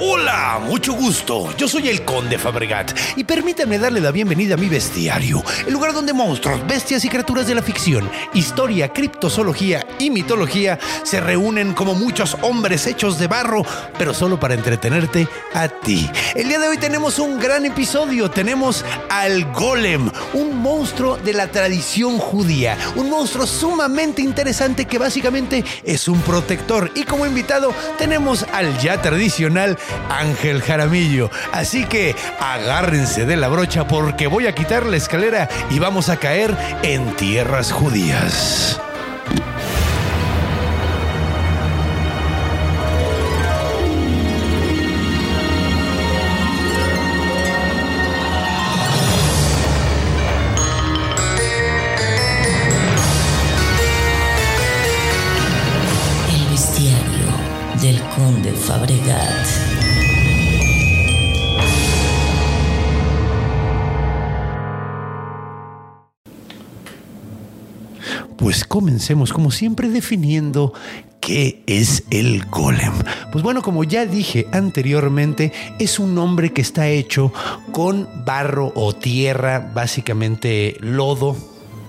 Hola, mucho gusto. Yo soy el Conde Fabregat y permítanme darle la bienvenida a mi bestiario, el lugar donde monstruos, bestias y criaturas de la ficción, historia, criptozoología y mitología se reúnen como muchos hombres hechos de barro, pero solo para entretenerte a ti. El día de hoy tenemos un gran episodio. Tenemos al Golem, un monstruo de la tradición judía, un monstruo sumamente interesante que básicamente es un protector. Y como invitado tenemos al ya tradicional Ángel Jaramillo. Así que agárrense de la brocha porque voy a quitar la escalera y vamos a caer en tierras judías. Del conde Fabregat. Pues comencemos como siempre definiendo qué es el golem. Pues bueno, como ya dije anteriormente, es un hombre que está hecho con barro o tierra, básicamente lodo,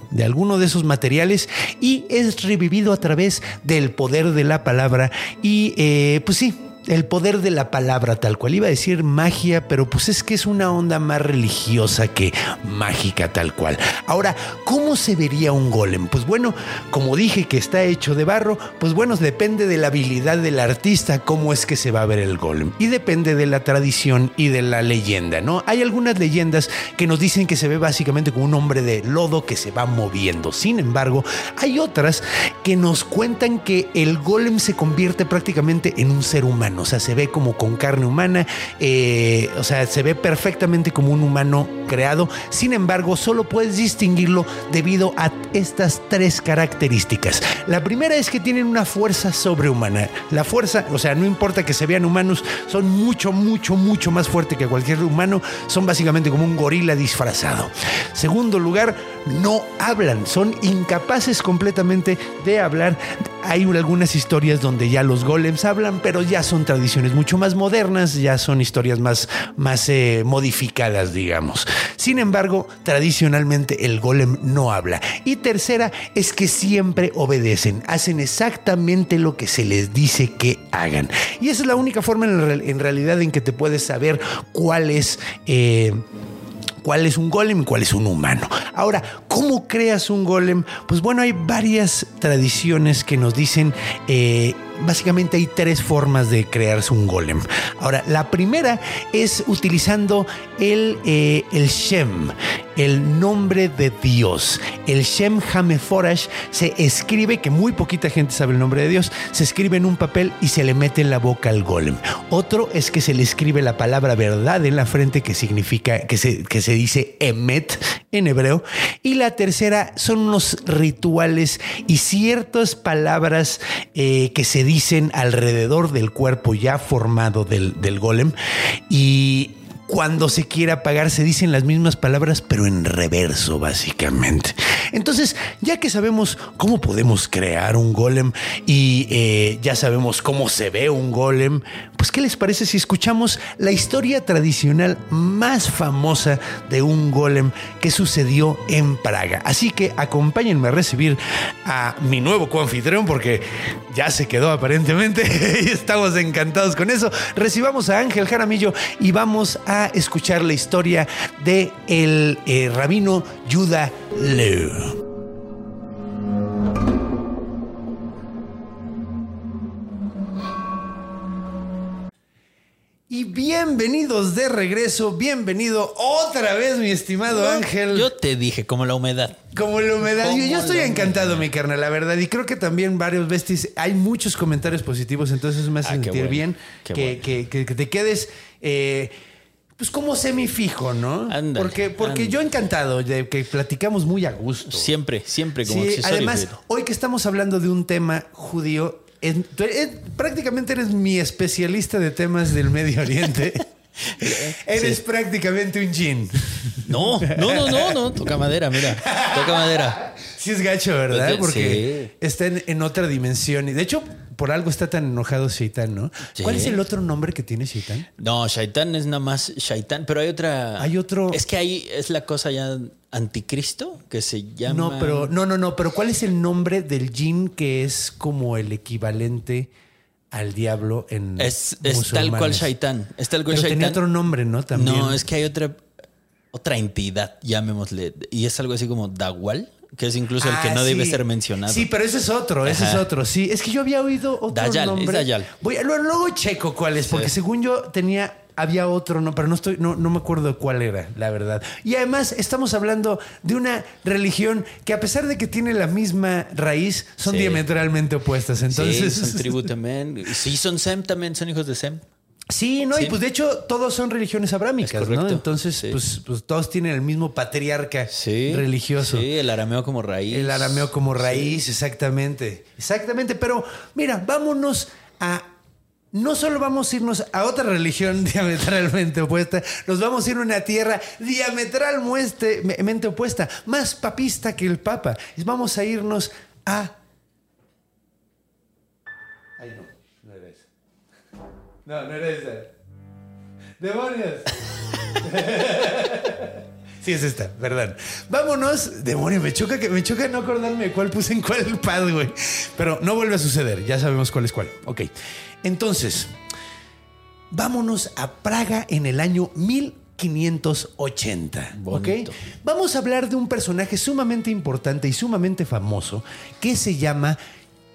de alguno de esos materiales y es revivido a través del poder de la palabra y eh, pues sí. El poder de la palabra, tal cual. Iba a decir magia, pero pues es que es una onda más religiosa que mágica, tal cual. Ahora, ¿cómo se vería un golem? Pues bueno, como dije que está hecho de barro, pues bueno, depende de la habilidad del artista cómo es que se va a ver el golem. Y depende de la tradición y de la leyenda, ¿no? Hay algunas leyendas que nos dicen que se ve básicamente como un hombre de lodo que se va moviendo. Sin embargo, hay otras que nos cuentan que el golem se convierte prácticamente en un ser humano. O sea, se ve como con carne humana, eh, o sea, se ve perfectamente como un humano creado. Sin embargo, solo puedes distinguirlo debido a estas tres características. La primera es que tienen una fuerza sobrehumana. La fuerza, o sea, no importa que se vean humanos, son mucho, mucho, mucho más fuertes que cualquier humano. Son básicamente como un gorila disfrazado. Segundo lugar, no hablan, son incapaces completamente de hablar. Hay algunas historias donde ya los golems hablan, pero ya son tradiciones mucho más modernas, ya son historias más, más eh, modificadas, digamos. Sin embargo, tradicionalmente el golem no habla. Y tercera es que siempre obedecen, hacen exactamente lo que se les dice que hagan. Y esa es la única forma en, real- en realidad en que te puedes saber cuál es... eh, cuál es un golem y cuál es un humano. Ahora, ¿cómo creas un golem? Pues bueno, hay varias tradiciones que nos dicen, eh, básicamente hay tres formas de crearse un golem. Ahora, la primera es utilizando el, eh, el Shem, el nombre de Dios. El Shem Hameforash se escribe, que muy poquita gente sabe el nombre de Dios, se escribe en un papel y se le mete en la boca al golem. Otro es que se le escribe la palabra verdad en la frente, que significa, que se, que se dice Emet en hebreo. Y la tercera son unos rituales y ciertas palabras eh, que se dicen alrededor del cuerpo ya formado del, del golem. Y cuando se quiere apagar se dicen las mismas palabras, pero en reverso, básicamente. Entonces, ya que sabemos cómo podemos crear un golem y eh, ya sabemos cómo se ve un golem, pues ¿qué les parece si escuchamos la historia tradicional más famosa de un golem que sucedió en Praga? Así que acompáñenme a recibir a mi nuevo coanfitrión porque ya se quedó aparentemente y estamos encantados con eso. Recibamos a Ángel Jaramillo y vamos a escuchar la historia de el eh, rabino Yuda Leu. Y bienvenidos de regreso, bienvenido otra vez mi estimado Ángel. Yo te dije, como la humedad. Como la humedad. Yo, Como yo estoy encantado, humedad. mi carnal, la verdad. Y creo que también varios besties, hay muchos comentarios positivos, entonces me hace Ah, sentir bueno, bien qué que, bueno. que- que- que te quedes... eh, pues como semifijo, ¿no? Ándale, porque porque ándale. yo encantado de que platicamos muy a gusto. Siempre, siempre como Sí, además, hoy que estamos hablando de un tema judío, en- prácticamente eres mi especialista de temas del Medio Oriente. eres Sí. prácticamente un jean. No, no, no, no, no. Toca madera, mira. Toca madera. Sí es gacho, ¿verdad? Porque está en, en otra dimensión. Y de hecho, por algo está tan enojado Shaitan, ¿no? Sí. ¿Cuál es el otro nombre que tiene Shaitan? No, Shaitán es nada más Shaitán, pero hay otra. Hay otro- Es que ahí es la cosa ya anticristo que se llama. No, pero no, no, no. Pero ¿cuál es el nombre del jin que es como el equivalente al diablo en Es, es tal cual? Shaitán. Es tal cual Pero tenía Shaitán. otro nombre, ¿no? También. No, es que hay otra otra entidad, llamémosle, y es algo así como Dagual, que es incluso el que Ah, no debe ser mencionado. Sí, pero ese es otro, ese es otro. Sí, es que yo había oído otro Dayal, es nombre. Dayal. Voy a- luego, checo cuál es, porque según yo tenía había otro, no, pero no estoy no, no me acuerdo cuál era, la verdad. Y además estamos hablando de una religión que a pesar de que tiene la misma raíz, son Sí. diametralmente opuestas. Entonces, sí, son tribu también. Sí, son Sem también, son hijos de Sem. Sí, no, y pues de hecho todos son religiones abrámicas, ¿no? Entonces, Sí. pues, pues todos tienen el mismo patriarca Sí. religioso. Sí, el arameo como raíz. El arameo como raíz, exactamente. Exactamente. Pero mira, vámonos a. No solo vamos a irnos a otra religión diametralmente opuesta, nos vamos a ir a una tierra diametralmente opuesta, más papista que el Papa. Vamos a irnos a. No, no era esa. ¡Demonios! Sí, es esta, perdón. Vámonos. Demonio, me choca que me choca no acordarme de cuál puse en cuál pad, güey. Pero no vuelve a suceder, ya sabemos cuál es cuál. Ok. Entonces, vámonos a Praga en el año 1580. ¿Ok? Bonito. Vamos a hablar de un personaje sumamente importante y sumamente famoso que se llama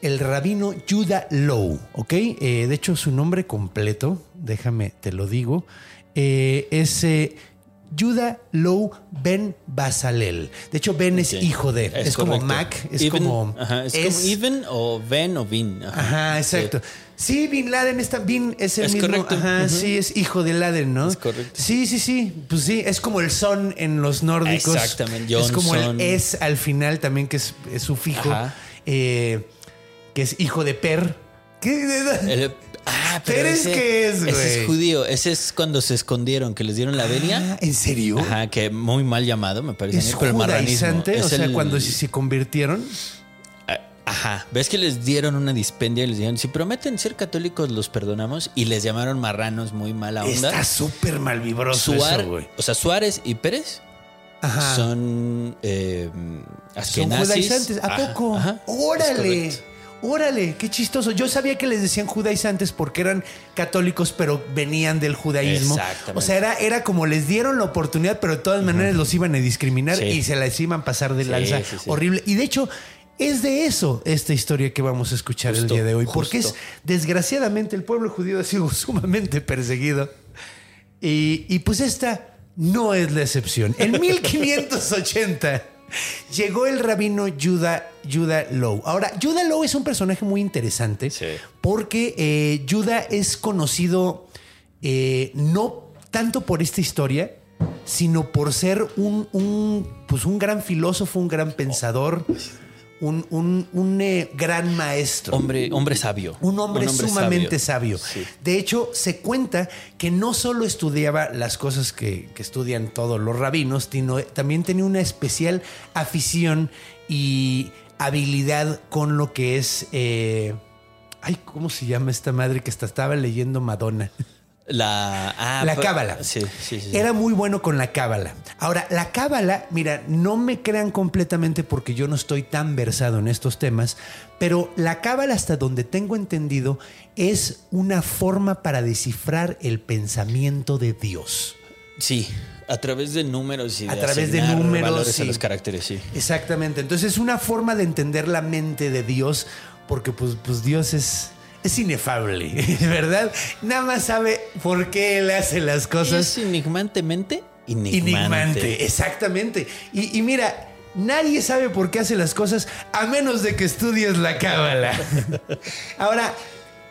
el rabino Judah Low. ¿Ok? Eh, de hecho, su nombre completo, déjame, te lo digo, eh, es. eh, Judah Low Ben Basalel. De hecho, Ben es Sí. hijo de. Es, como. Mac. Es Even- como. Ajá, es, es- como Even o Ven o Vin. Ajá, exacto. Sí, Bin Laden está. Bin es el Es mismo. correcto. Ajá, sí, es hijo de Laden, ¿no? Es correcto. Sí, sí, sí. Pues sí, es como el son en los nórdicos. Exactamente, Es como el es al final también, que es, es su fijo. Ajá. eh, que es hijo de Per. ¿Qué? El- ah, pero ¿Pero es ese, qué es, Ese güey? es judío. Ese es cuando se escondieron, que les dieron la venia. Ah, ¿En serio? Ajá, que muy mal llamado, me parece. ¿Es pero judaizante? O Es sea, el- cuando se, se convirtieron. Ah, Ajá. ¿Ves que les dieron una dispendia y les dijeron, si prometen ser católicos, los perdonamos? Y les llamaron marranos muy mala onda. Está súper malvibroso Suar- eso, güey. o sea, Suárez y Pérez Ajá. son eh, Son judaizantes. ¿A Ajá, poco? ajá. Es Órale. Órale, qué chistoso. Yo sabía que les decían judaizantes porque eran católicos, pero venían del judaísmo. Exactamente. O sea, era, era como les dieron la oportunidad, pero de todas maneras los iban a discriminar Sí. y se las iban a pasar de Sí, lanza. sí. Horrible. Y de hecho, es de eso esta historia que vamos a escuchar el día de hoy. Porque es, desgraciadamente, el pueblo judío ha sido sumamente perseguido. Y, y pues esta no es la excepción. En 1580 llegó el rabino Judah, Judah Low. Ahora, Judah Low es un personaje muy interesante Sí. porque eh, Judah es conocido eh, no tanto por esta historia, sino por ser un, un, pues un gran filósofo, un gran pensador, un, un- un, eh, gran maestro. Hombre, hombre sabio. Un hombre, sumamente sabio. Sí. De hecho, se cuenta que no solo estudiaba las cosas que, que estudian todos los rabinos, sino también tenía una especial afición y habilidad con lo que es. eh, ay, ¿cómo se llama esta madre que hasta estaba leyendo Madonna? La, ah, la cábala. Sí, sí, sí. Era muy bueno con la cábala. Ahora, la cábala, mira, no me crean completamente porque yo no estoy tan versado en estos temas, pero la cábala, hasta donde tengo entendido, es una forma para descifrar el pensamiento de Dios. Sí, a través de números y A de través de números, valores a los caracteres, sí. Exactamente. Entonces es una forma de entender la mente de Dios, porque pues, pues Dios es, es inefable, ¿verdad? Nada más sabe por qué él hace las cosas. Es enigmantemente enigmante. Enigmante, exactamente. Y, y mira, nadie sabe por qué hace las cosas a menos de que estudies la cábala. Ahora,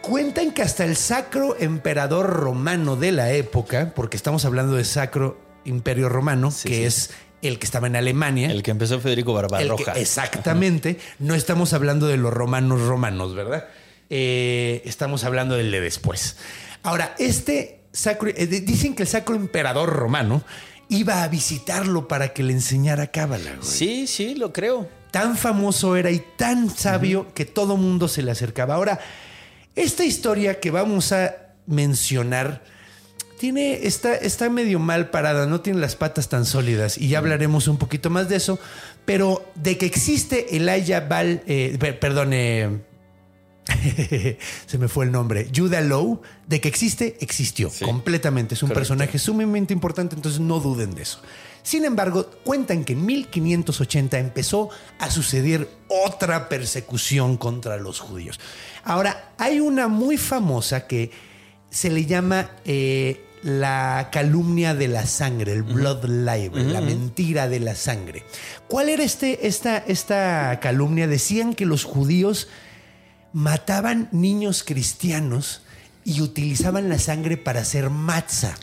cuentan que hasta el sacro emperador romano de la época, porque estamos hablando de sacro imperio romano, Sí, que sí. es el que estaba en Alemania. El que empezó Federico El que- Barbarroja. exactamente. No estamos hablando de los romanos romanos, ¿verdad? Eh, estamos hablando del de después. Ahora, este sacro, eh, dicen que el sacro emperador romano iba a visitarlo para que le enseñara cábala. güey. Sí, sí, lo creo. Tan famoso era y tan sabio que todo mundo se le acercaba. Ahora, esta historia que vamos a mencionar tiene, está, está medio mal parada, no tiene las patas tan sólidas y ya hablaremos un poquito más de eso, pero de que existe Elijah Val, eh, per- perdón, eh, se me fue el nombre, Judah Lowe, de que existe, existió Sí, completamente. Es un correcto. personaje sumamente importante, entonces no duden de eso. Sin embargo, cuentan que en 1580 empezó a suceder otra persecución contra los judíos. Ahora, hay una muy famosa que se le llama eh, la calumnia de la sangre, el blood libel, la mentira de la sangre. ¿Cuál era este, esta, esta calumnia? Decían que los judíos mataban niños cristianos y utilizaban la sangre para hacer matzah.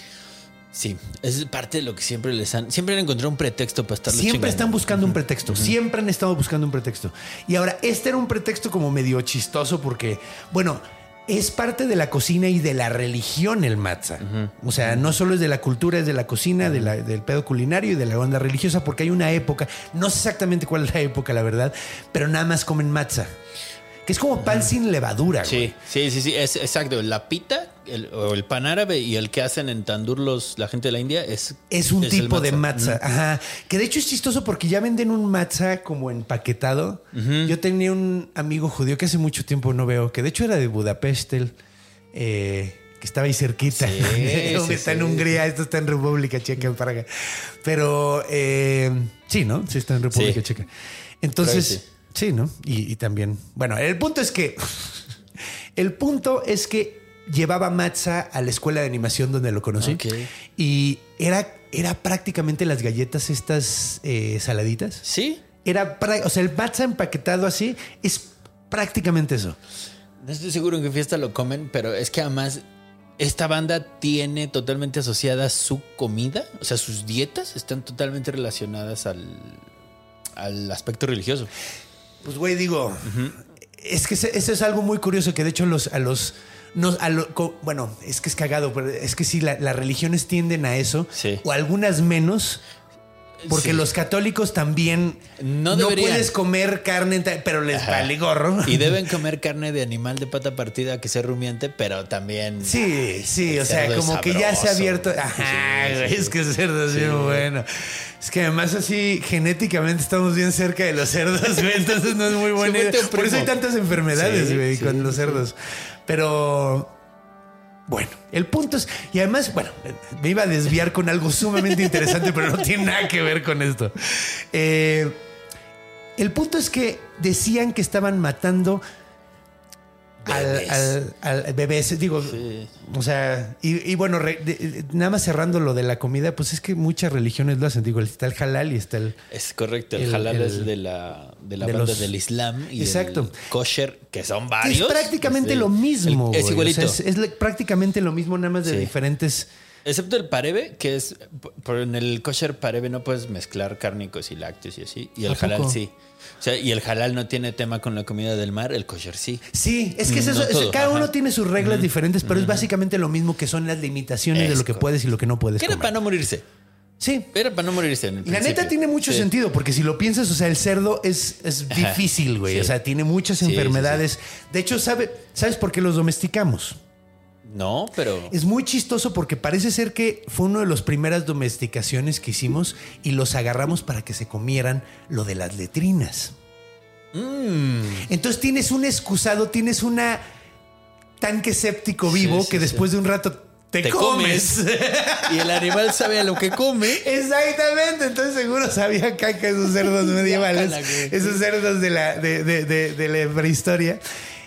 Sí, es parte de lo que siempre les han. Siempre han encontrado un pretexto para estar Siempre están buscando un pretexto, siempre han estado buscando un pretexto. Y ahora, este era un pretexto como medio chistoso porque, bueno, es parte de la cocina y de la religión el matzah. O sea, no solo es de la cultura, es de la cocina, de la- del pedo culinario y de la onda religiosa, porque hay una época, no sé exactamente cuál es la época, la verdad, pero nada más comen matzah. Que es como pan sin levadura. güey. Sí, sí, sí, sí, es exacto. La pita el- o el pan árabe y el que hacen en tandur los, la gente de la India es. Es un el tipo de matzah. Ajá. Que de hecho es chistoso porque ya venden un matzah como empaquetado. Yo tenía un amigo judío que hace mucho tiempo no veo, que de hecho era de Budapest, él, eh, que estaba ahí cerquita. Sí, sí, está en sí. Hungría, esto está en República Checa, en Praga. Pero eh, sí, ¿no? Sí, está en República Sí. Checa. Entonces, sí. ¿no? Y, y también, bueno, el punto es que, el punto es que llevaba matzah a la escuela de animación donde lo conocí. Y era, era prácticamente las galletas estas eh, saladitas. Sí. Era, o sea, el matzah empaquetado así es prácticamente eso. No estoy seguro en qué fiesta lo comen, pero es que además esta banda tiene totalmente asociada su comida, o sea, sus dietas están totalmente relacionadas al, al aspecto religioso. Pues, güey, digo, es que eso es algo muy curioso que de hecho los, a los... no, a lo- bueno, es que es cagado, pero es que sí, la- las religiones tienden a eso, Sí. o algunas menos, porque Sí. los católicos también No no, puedes comer carne, pero les vale gorro. Y deben comer carne de animal de pata partida que sea rumiante, pero también. Sí, sí, o sea, como que ya se ha abierto. Ajá, Sí, es que el cerdo es bien bueno. Es que además así genéticamente estamos bien cerca de los cerdos, güey, entonces no es muy un Por eso hay tantas enfermedades, güey, con los cerdos. Pero bueno, el punto es, y además, bueno, me iba a desviar con algo sumamente interesante, pero no tiene nada que ver con esto. Eh, el punto es que decían que estaban matando Bebés. al- al bebés. Digo, Sí. o sea, y, y bueno, re- de- nada más cerrando lo de la comida, pues es que muchas religiones lo hacen. Digo, está el halal y está el. Es correcto, el, El- halal el- es de la, de la de banda los- del Islam y Exacto. kosher, que son Es varios. prácticamente Es de- lo mismo. es igualito. O sea, es, prácticamente lo mismo, nada más de Sí. diferentes. Excepto el pareve, que es. Por en el kosher pareve no puedes mezclar cárnicos y lácteos y así. Y el halal sí. O sea, y el halal no tiene tema con la comida del mar, el kosher sí. Sí, es que es Mm, eso. no es- todo, cada ajá. uno tiene sus reglas diferentes, pero es básicamente lo mismo que son las limitaciones de lo que puedes y lo que no puedes era para no morirse. Sí. Era para no morirse. En el la neta tiene mucho Sí. sentido, porque si lo piensas, o sea, el cerdo es, es difícil, güey. Sí. O sea, tiene muchas sí, enfermedades. De hecho, ¿sabe, ¿sabes por qué los domesticamos? No, pero. Es muy chistoso porque parece ser que fue una de las primeras domesticaciones que hicimos y los agarramos para que se comieran lo de las letrinas. Mm. Entonces tienes un excusado, tienes una tanque séptico vivo sí, que sí. después de un rato te, Te comes. Y el animal sabe a lo que come. Exactamente, entonces seguro sabía caca esos cerdos medievales, esos cerdos de la, de, de- de- de la prehistoria.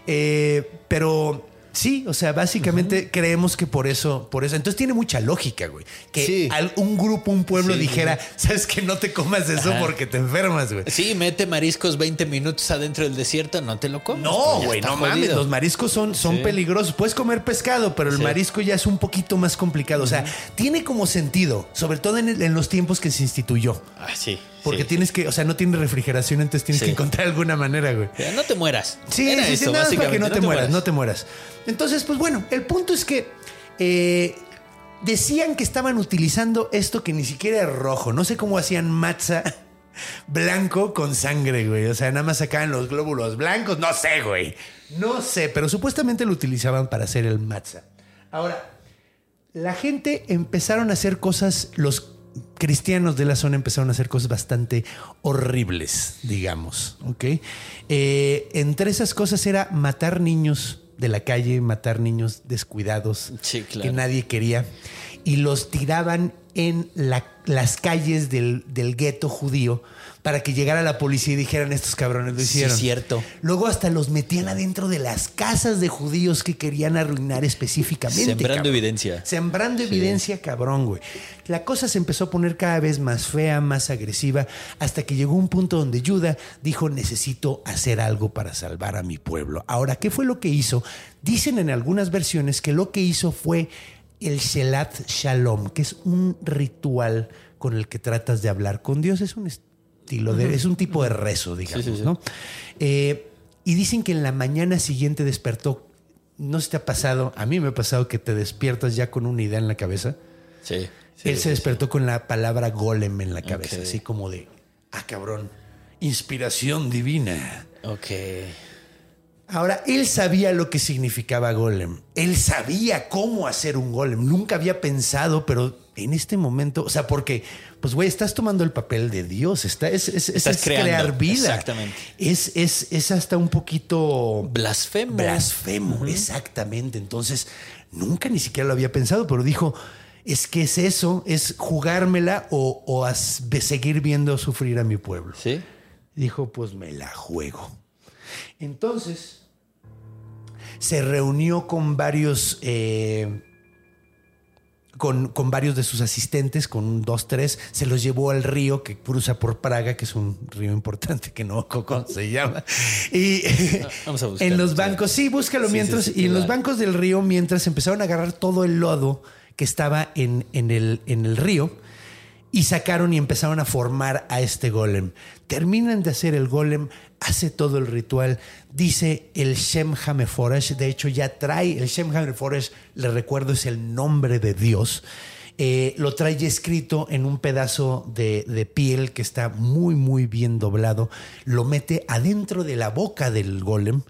Eh, pero Sí, o sea, básicamente creemos que por eso, por eso. Entonces tiene mucha lógica, güey. Que Sí. un grupo, un pueblo Sí, dijera, sabes que no te comas eso Ajá. porque te enfermas, güey. Sí, mete mariscos 20 minutos adentro del desierto, no te lo comes. No, pues güey, no mames. Los mariscos son, son Sí. peligrosos. Puedes comer pescado, pero el marisco ya es un poquito más complicado. O sea, tiene como sentido, sobre todo en, el- en los tiempos que se instituyó. Ah, sí. Porque sí. tienes que, o sea, no tiene refrigeración, entonces tienes Sí. que encontrar alguna manera, güey. No te mueras. Sí, Era sí, sí, eso, nada más para que básicamente, no te, mueras, no te mueras. Entonces, pues bueno, el punto es que eh, decían que estaban utilizando esto que ni siquiera es rojo. No sé cómo hacían matza blanco con sangre, güey. O sea, nada más sacaban los glóbulos blancos. No sé, güey. No sé, pero supuestamente lo utilizaban para hacer el matza. Ahora, la gente empezaron a hacer cosas, los cristianos de la zona empezaron a hacer cosas bastante horribles, digamos, ¿ok? Eh, entre esas cosas era matar niños de la calle, matar niños descuidados Sí, claro. que nadie quería y los tiraban en la- las calles del, del gueto judío para que llegara la policía y dijeran estos cabrones lo Sí, hicieron. cierto. Luego hasta los metían adentro de las casas de judíos que querían arruinar específicamente. Sembrando cabrón. evidencia. Sembrando evidencia, cabrón, güey. La cosa se empezó a poner cada vez más fea, más agresiva, hasta que llegó un punto donde Judah dijo, necesito hacer algo para salvar a mi pueblo. Ahora, ¿qué fue lo que hizo? Dicen en algunas versiones que lo que hizo fue el Shelat Shalom, que es un ritual con el que tratas de hablar con Dios. Es un estilo de, es un tipo de rezo, digamos, sí, sí. ¿no? Eh, y dicen que en la mañana siguiente despertó. No se te ha pasado, a mí me ha pasado que te despiertas ya con una idea en la cabeza. Sí. sí, Él se despertó con la palabra golem en la cabeza, así como de, ah, cabrón, inspiración divina. Ok. Ahora, él sabía lo que significaba golem. Él sabía cómo hacer un golem. Nunca había pensado, pero en este momento, o sea, porque, pues, güey, estás tomando el papel de Dios. Está, es, es- es- Estás es creando, crear vida. exactamente. Es, es, es hasta un poquito Blasfemo. blasfemo, exactamente. Entonces, nunca ni siquiera lo había pensado, pero dijo, es que es eso, es jugármela o, o as- seguir viendo sufrir a mi pueblo. Sí. Dijo, pues me la juego. Entonces, se reunió con varios, eh, con, con varios de sus asistentes, con un, dos, tres, se los llevó al río que cruza por Praga, que es un río importante que no cómo se llama. Y Vamos a buscarlo, en los bancos, sí, búscalo Sí, mientras, sí, sí, y en los bancos del río, mientras empezaron a agarrar todo el lodo que estaba en, en el, en el río y sacaron y empezaron a formar a este golem. Terminan de hacer el golem, hace todo el ritual, dice el Shem Hameforesh, de hecho ya trae, el Shem Hameforesh, le recuerdo, es el nombre de Dios. Eh, lo trae escrito en un pedazo de, de piel que está muy, muy bien doblado. Lo mete adentro de la boca del golem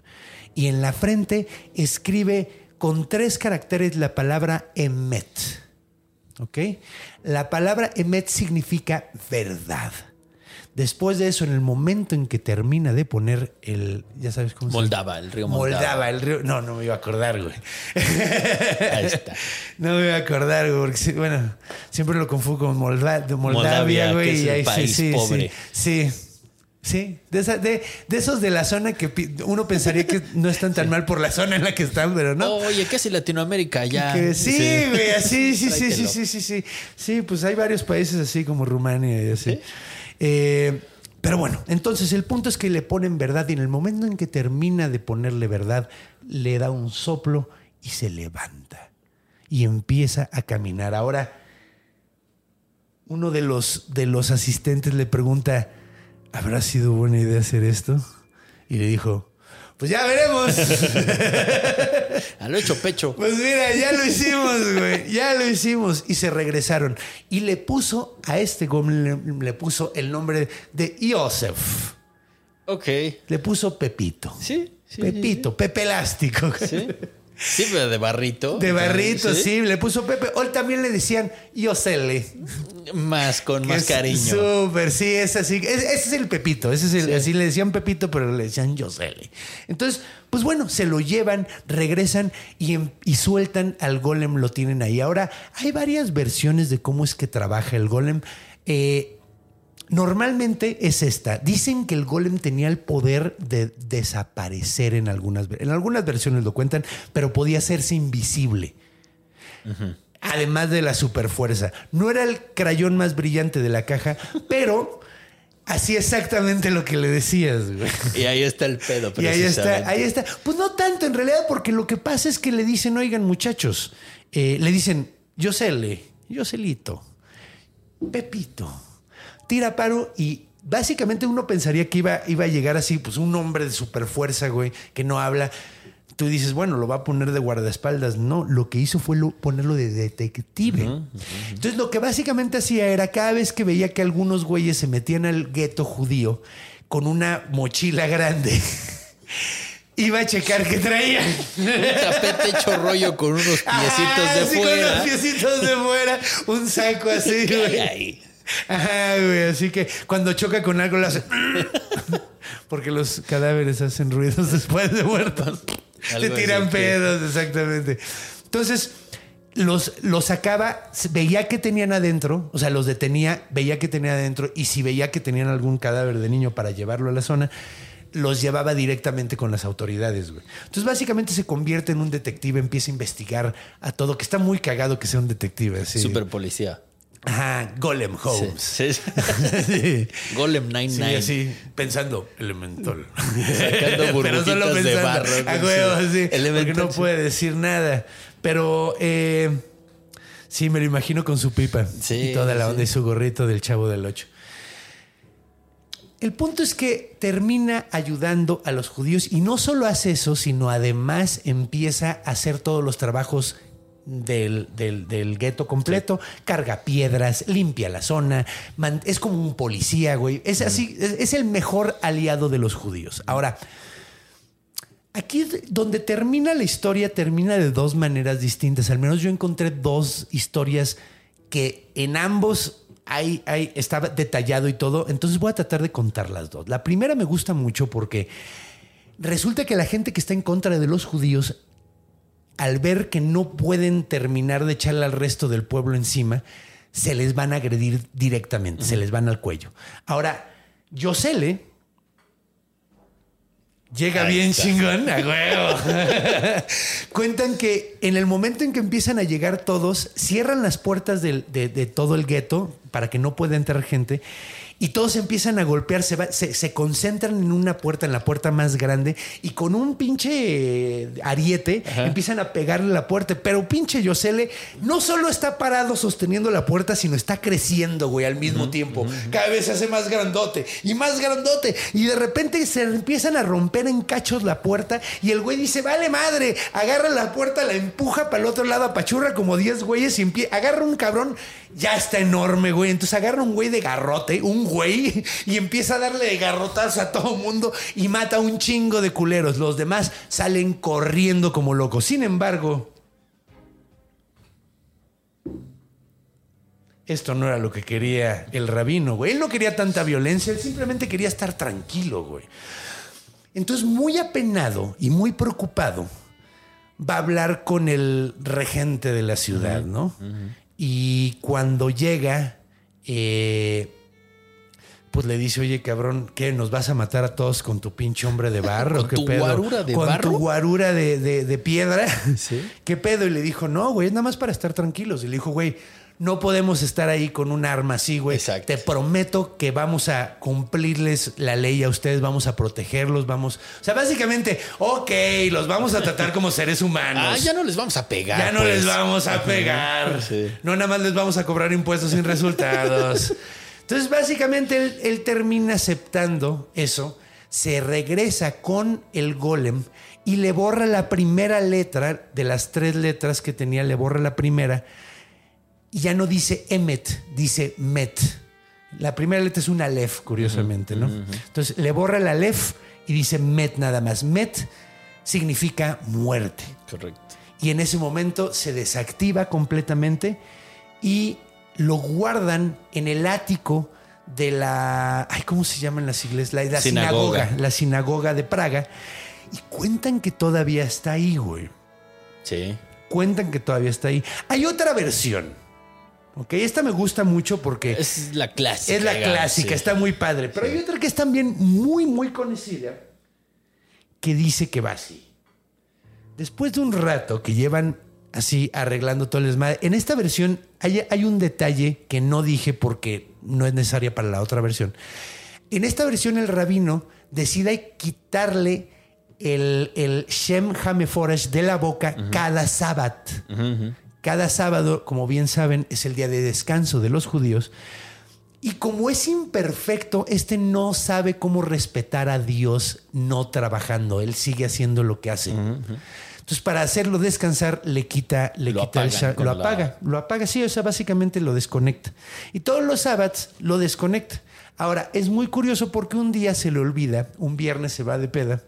y en la frente escribe con tres caracteres la palabra Emet. ¿Ok? La palabra emet significa verdad. Después de eso, en el momento en que termina de poner el, ya sabes cómo se Moldava, el río Moldava. Moldava, el río. No, no me iba a acordar, güey. Ahí está. No me iba a acordar, güey, porque sí, bueno, siempre lo confundo con Molda- de Moldavia, Moldavia, güey. que es y ahí sí, país sí, pobre. Sí, sí. Sí, de, esa- de, de esos de la zona que uno pensaría que no están tan mal por la zona en la que están, pero no. Oye, casi Latinoamérica ya. Que sí, güey, así, sí, sí, sí, sí, sí, sí. Sí, pues hay varios países así como Rumania y así. Eh, pero bueno, entonces el punto es que le ponen verdad y en el momento en que termina de ponerle verdad, le da un soplo y se levanta y empieza a caminar. Ahora, uno de los, de los asistentes le pregunta, ¿habrá sido buena idea hacer esto? Y le dijo, pues ya veremos. A lo hecho pecho. Pues mira, ya lo hicimos, güey. Ya lo hicimos. Y se regresaron. Y le puso a este golem, le, le puso el nombre de Iosef. Ok. Le puso Pepito. Sí. sí, Pepito, Pepe Elástico. Sí. Sí, pero de barrito. De barrito, sí. Le puso Pepe. O también le decían Iosele. Más con más cariño. Súper, sí, es así. Es- ese es el Pepito. Ese es el, Así le decían Pepito, pero le decían Yosele. Entonces, pues bueno, se lo llevan, regresan y, em- y sueltan al golem, lo tienen ahí. Ahora, hay varias versiones de cómo es que trabaja el golem. Eh, Normalmente es esta. Dicen que el golem tenía el poder de desaparecer en algunas, en algunas versiones lo cuentan, pero podía hacerse invisible. Además de la superfuerza. No era el crayón más brillante de la caja, pero hacía exactamente lo que le decías. güey. Y ahí está el pedo. Y ahí está, ahí está. Pues no tanto en realidad, porque lo que pasa es que le dicen, oigan muchachos, eh, le dicen, Yosele, Yoselito, Pepito, tira paro y básicamente uno pensaría que iba, iba a llegar así, pues un hombre de super fuerza, güey, que no habla. Tú dices, bueno, lo va a poner de guardaespaldas. No, lo que hizo fue lo- ponerlo de detective. Entonces, lo que básicamente hacía era cada vez que veía que algunos güeyes se metían al gueto judío con una mochila grande, iba a checar qué traían. Un tapete hecho rollo con unos piecitos Ah, de sí, Con fuera. los piecitos de fuera, un saco así, güey. Ay. Ajá, güey. Así que cuando choca con algo lo hace. Porque los cadáveres hacen ruidos después de muertos. Algo tiran que- pedos, exactamente. Entonces, los, los sacaba, veía que tenían adentro, o sea, los detenía, veía que tenían adentro, y si veía que tenían algún cadáver de niño para llevarlo a la zona, los llevaba directamente con las autoridades, güey. Entonces, básicamente se convierte en un detective, empieza a investigar a todo, que está muy cagado que sea un detective. Así. Super policía. Ajá, Golem Sí, Holmes. sí. Sí. Golem Sí, 99. así, pensando, elemental. Sacando burbujitas de barro, A sí. huevo, sí. Porque no sí. puede decir nada. Pero eh, sí, me lo imagino con su pipa. Sí, y toda la sí. onda y su gorrito del chavo del 8. El punto es que termina ayudando a los judíos y no solo hace eso, sino además empieza a hacer todos los trabajos del, del- del gueto completo, carga piedras, limpia la zona, man- es como un policía, güey. Es así, es, es el mejor aliado de los judíos. Ahora, aquí donde termina la historia, termina de dos maneras distintas. Al menos yo encontré dos historias que en ambos hay, hay, estaba detallado y todo. Entonces voy a tratar de contar las dos. La primera me gusta mucho porque resulta que la gente que está en contra de los judíos, al ver que no pueden terminar de echarle al resto del pueblo encima, se les van a agredir directamente, se les van al cuello. Ahora, Yosele llega Ahí bien está. chingón, a huevo. Cuentan que en el momento en que empiezan a llegar todos, cierran las puertas de todo el gueto para que no pueda entrar gente. Y todos empiezan a golpear, se, va- se, se concentran en una puerta, en la puerta más grande, y con un pinche ariete empiezan a pegarle la puerta. Pero pinche Yosele no solo está parado sosteniendo la puerta, sino está creciendo, güey, al mismo tiempo. Cada vez se hace más grandote y más grandote. Y de repente se empiezan a romper en cachos la puerta, y el güey dice: Vale madre, agarra la puerta, la empuja para el otro lado, apachurra como 10 güeyes y agarra un cabrón, ya está enorme, güey. Entonces agarra un güey de garrote, un güey, y empieza a darle de garrotazos a todo mundo y mata a un chingo de culeros. Los demás salen corriendo como locos. Sin embargo, esto no era lo que quería el rabino, güey. Él no quería tanta violencia, él simplemente quería estar tranquilo, güey. Entonces, muy apenado y muy preocupado, va a hablar con el regente de la ciudad, ¿no? Y cuando llega, eh, pues le dice, oye, cabrón, ¿qué? ¿Nos vas a matar a todos con tu pinche hombre de barro? ¿Con ¿Qué tu pedo? guarura de ¿Con barro? tu guarura de, de- de piedra? Sí. ¿Qué pedo? Y le dijo, no, güey, es nada más para estar tranquilos. Y le dijo, güey, no podemos estar ahí con un arma así, güey. Exacto. Te prometo que vamos a cumplirles la ley a ustedes, vamos a protegerlos, vamos... O sea, básicamente, ok, los vamos a tratar como seres humanos. Ah, ya no les vamos a pegar. Ya no pues. les vamos a pegar. Sí. No nada más les vamos a cobrar impuestos sin resultados. Entonces, básicamente, él, él termina aceptando eso, se regresa con el golem y le borra la primera letra de las tres letras que tenía, le borra la primera y ya no dice Emet, dice Met. La primera letra es una Aleph, curiosamente, ¿no? Entonces le borra la Aleph y dice Met nada más. Met significa muerte. Correcto. Y en ese momento se desactiva completamente y lo guardan en el ático de la. Ay, ¿cómo se llaman las iglesias? La, la Sinagoga. sinagoga. La sinagoga de Praga. Y cuentan que todavía está ahí, güey. Sí. Cuentan que todavía está ahí. Hay otra versión Ok, esta me gusta mucho porque Es la clásica. es la clásica, sí. está muy padre. Pero hay otra que es también muy, muy conocida que dice que va así. Después de un rato que llevan así arreglando todo el desmadre, en esta versión hay, hay un detalle que no dije porque no es necesaria para la otra versión. En esta versión el rabino decide quitarle el, el Shem Hameforash de la boca cada sábado. Cada sábado, como bien saben, es el día de descanso de los judíos. Y como es imperfecto, este no sabe cómo respetar a Dios no trabajando. Él sigue haciendo lo que hace. Entonces, para hacerlo descansar, le quita, le Lo quita con lo la- apaga, lo apaga, sí, o sea, básicamente lo desconecta. Y todos los sábados lo desconecta. Ahora, es muy curioso porque un día se le olvida, un viernes se va de peda.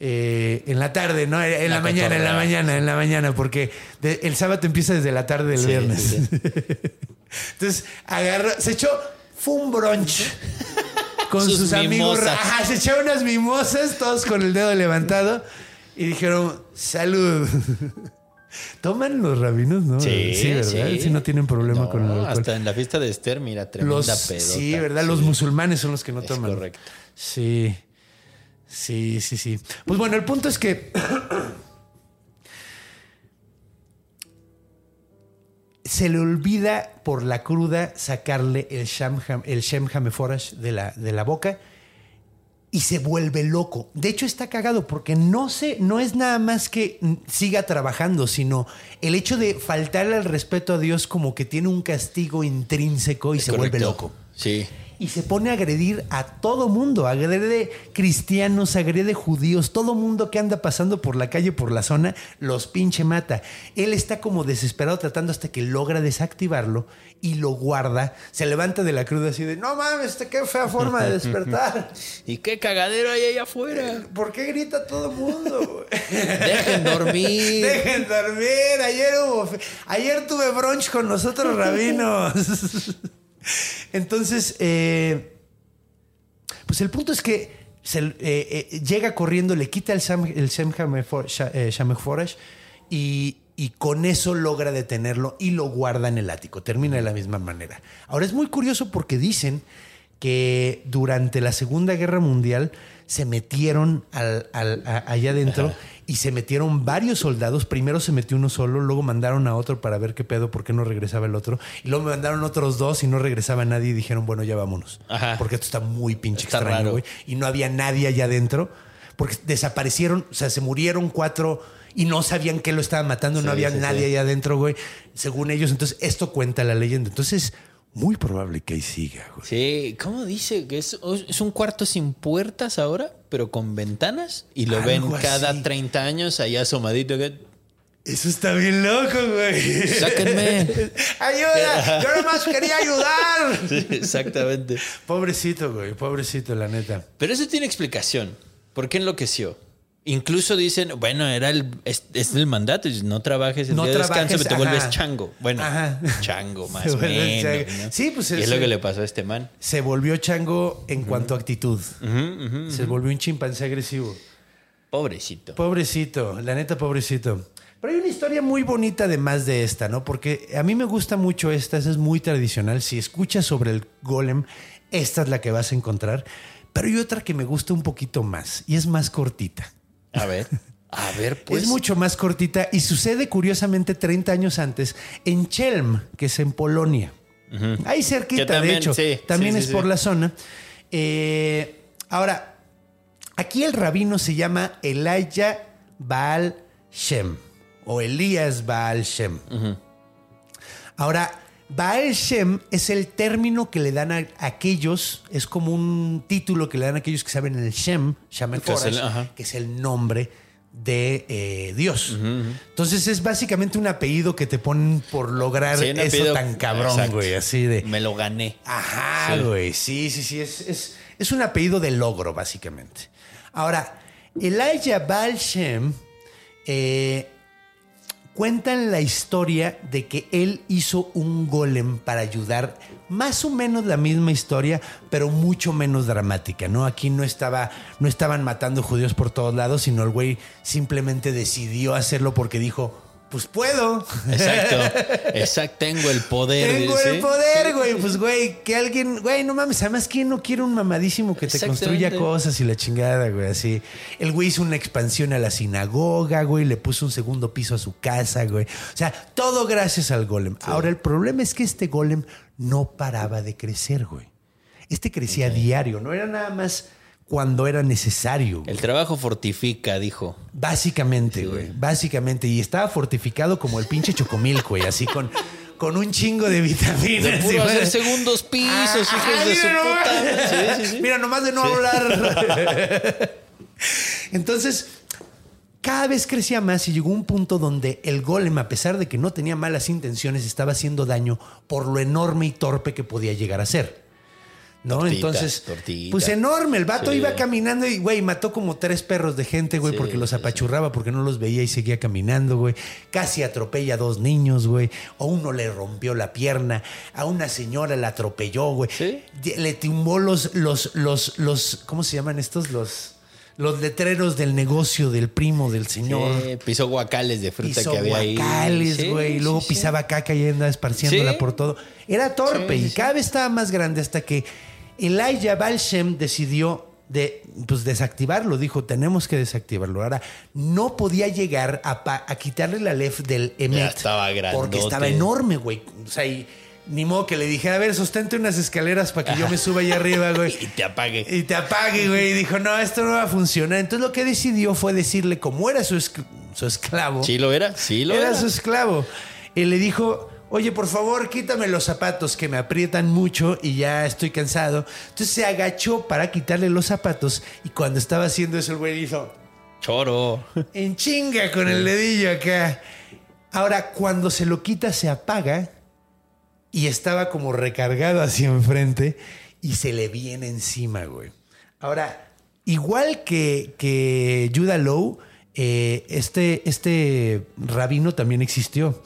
eh, en la tarde, ¿no? En la, La mañana, en la mañana, en la mañana, porque de- el sábado empieza desde la tarde del Sí, viernes. sí, sí. Entonces agarró, se echó, fue un brunch con sus, Sus amigos. Ajá, se echó unas mimosas, todos con el dedo levantado y dijeron, salud. Toman los rabinos, ¿no? ¿verdad? Sí, no tienen problema No, con el alcohol. Hasta en la fiesta de Esther, mira, tremenda Los, pedota. sí, ¿verdad? Los musulmanes son los que no Es toman. correcto. Sí. Sí, sí, sí. Pues bueno, el punto es que se le olvida por la cruda sacarle el Shem, el Shem de la, de la boca y se vuelve loco. De hecho, está cagado porque no sé, no es nada más que siga trabajando, sino el hecho de faltarle al respeto a Dios como que tiene un castigo intrínseco y se vuelve loco Sí. Y se pone a agredir a todo mundo, agrede cristianos, agrede judíos, todo mundo que anda pasando por la calle, por la zona, los pinche mata. Él está como desesperado tratando hasta que logra desactivarlo y lo guarda, se levanta de la cruda así de, no mames, este, qué fea forma de despertar. ¿Y qué cagadero hay allá afuera? ¿Por qué grita todo mundo? Dejen dormir. Dejen dormir. Ayer hubo, ayer tuve brunch con nosotros rabinos. Entonces, eh, pues el punto es que eh, eh, llega corriendo, le quita el, Sam, el Shameforash y, con eso logra detenerlo y lo guarda en el ático. Termina de la misma manera. Ahora es muy curioso porque dicen que durante la Segunda Guerra Mundial se metieron allá adentro y se metieron varios soldados. Primero se metió uno solo, luego mandaron a otro para ver qué pedo, por qué no regresaba el otro. Y luego me mandaron otros dos y no regresaba nadie y dijeron, bueno, ya vámonos. Ajá. Porque esto está muy pinche Está extraño, güey. Y no había nadie allá adentro. Porque desaparecieron, o sea, se murieron cuatro y no sabían que lo estaban matando, no había sí, nadie sí. allá adentro, güey. Según ellos, entonces esto cuenta la leyenda. Entonces, muy probable que ahí siga, güey. Sí, ¿cómo dice? Que es, es un cuarto sin puertas ahora, pero con ventanas. Y lo ven cada así. 30 años allá asomadito. que- Eso está bien loco, güey. Sáquenme. ¡Ayuda! Yo nomás quería ayudar. Sí, exactamente. Pobrecito, güey. Pobrecito, la neta. Pero eso tiene explicación. ¿Por qué enloqueció? Incluso dicen, bueno, era el, es, es el mandato, no trabajes el No día de trabajes, descanso, te vuelves chango. Bueno, Ajá. chango más o. Sí, pues Y es- es lo que le pasó a este man. Se volvió chango en cuanto a actitud. Se volvió un chimpancé agresivo. Pobrecito. Pobrecito, la neta, pobrecito. Pero hay una historia muy bonita además de esta, ¿no? Porque a mí me gusta mucho esta, esa es muy tradicional. Si escuchas sobre el golem, esta es la que vas a encontrar. Pero hay otra que me gusta un poquito más y es más cortita. A ver. A ver, pues. es mucho más cortita y sucede curiosamente 30 años antes en Chelm, que es en Polonia. Ahí cerquita, también, de hecho. sí, también sí, es sí, por la zona. Eh, ahora, aquí el rabino se llama Elijah Baal Shem o Elías Baal Shem. Ahora, Baal Shem es el término que le dan a aquellos, es como un título que le dan a aquellos que saben el Shem, Shem Que es el- que es el nombre de eh, Dios. Entonces es básicamente un apellido que te ponen por lograr Sí, eso apellido- tan cabrón, Exacto. güey, así de... Me lo gané. Ajá, Sí. güey. Sí, sí, sí. Es, es, es un apellido de logro, básicamente. Ahora, Elijah Baal Shem eh, cuentan la historia de que él hizo un golem para ayudar, más o menos la misma historia, pero mucho menos dramática, ¿no? Aquí no estaba, no estaban matando judíos por todos lados, sino el güey simplemente decidió hacerlo porque dijo, pues puedo. Exacto. Exacto. Tengo el poder. Tengo el poder, güey. Pues, güey, que alguien, güey, no mames. Además, ¿quién no quiere un mamadísimo que te construya cosas y la chingada, güey? Así. El güey hizo una expansión a la sinagoga, güey. Le puso un segundo piso a su casa, güey. O sea, todo gracias al golem. Ahora, el problema es que este golem no paraba de crecer, güey. Este crecía diario, no era nada más cuando era necesario. güey. El trabajo fortifica, dijo. Básicamente, güey. Básicamente. Y estaba fortificado como el pinche chocomil, güey. Así con, con un chingo de vitaminas. Sí, güey. hacer segundos pisos, Ah, hijos de su puta. Sí, sí, sí. Mira, nomás de no hablar. Entonces, cada vez crecía más y llegó un punto donde el golem, a pesar de que no tenía malas intenciones, estaba haciendo daño por lo enorme y torpe que podía llegar a ser. ¿No? Entonces, pues enorme. El vato Sí. iba caminando y, güey, mató como tres perros de gente, güey, Sí, porque los sí, apachurraba, porque no los veía y seguía caminando, güey. Casi atropella a dos niños, güey. A uno le rompió la pierna, a una señora la atropelló, güey. Sí. Le tumbó los, los, los, los, ¿cómo se llaman estos? Los, los letreros del negocio del primo del señor. Sí, pisó guacales de fruta Pisó que había ahí. guacales, Sí, güey. y luego sí. pisaba caca y andaba esparciéndola por todo. Era torpe y cada vez estaba más grande hasta que Elijah Balshem decidió de, pues, desactivarlo. Dijo, tenemos que desactivarlo. Ahora, no podía llegar a, a quitarle la lef del Emet. estaba Porque estaba enorme, güey. O sea, y ni modo que le dijera, a ver, sostente unas escaleras para que yo me suba allá arriba, güey. Y te apague. Y te apague, güey. Y dijo, no, esto no va a funcionar. Entonces lo que decidió fue decirle, como era su, esc- su esclavo. ¿Sí lo era? Sí lo era era. su esclavo. Y le dijo, oye, por favor, quítame los zapatos que me aprietan mucho y ya estoy cansado. Entonces se agachó para quitarle los zapatos y cuando estaba haciendo eso el güey hizo Choro. en chinga con el dedillo acá. Ahora, cuando se lo quita, se apaga y estaba como recargado hacia enfrente y se le viene encima, güey. Ahora, igual que, que Judah Lowe, eh, este, este rabino también existió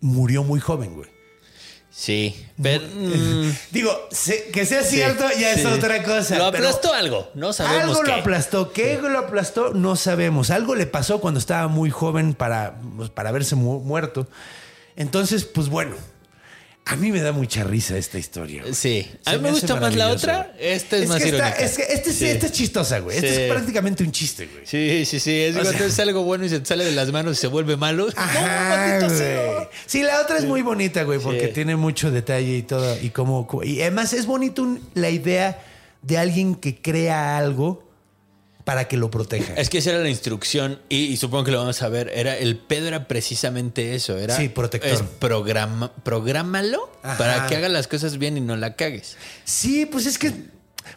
murió muy joven, güey. Sí. Pero, mm, Digo, que sea sí, cierto ya es sí. otra cosa. Lo aplastó algo. No sabemos algo qué. lo aplastó. ¿Qué lo aplastó? No sabemos. Algo le pasó cuando estaba muy joven para, pues, para haberse mu- muerto. Entonces, pues bueno, a mí me da mucha risa esta historia. güey. Sí. A mí me gusta más la otra. Esta es, más que esta- es que este, sí. Esta es chistosa, güey. Este Sí. es prácticamente un chiste, güey. Sí, sí, sí. Es O cuando sea- es algo bueno y se te sale de las manos y se vuelve malo. Ajá, no, güey. Sí, la otra es muy bonita, güey, porque Sí. tiene mucho detalle y todo. Y como, y además es bonito un- la idea de alguien que crea algo para que lo proteja. Es que esa era la instrucción y, y supongo que lo vamos a ver. Era el pedo era precisamente eso. Era Sí, protector. Es programa, prográmalo Ajá. para que haga las cosas bien y no la cagues. Sí, pues es que,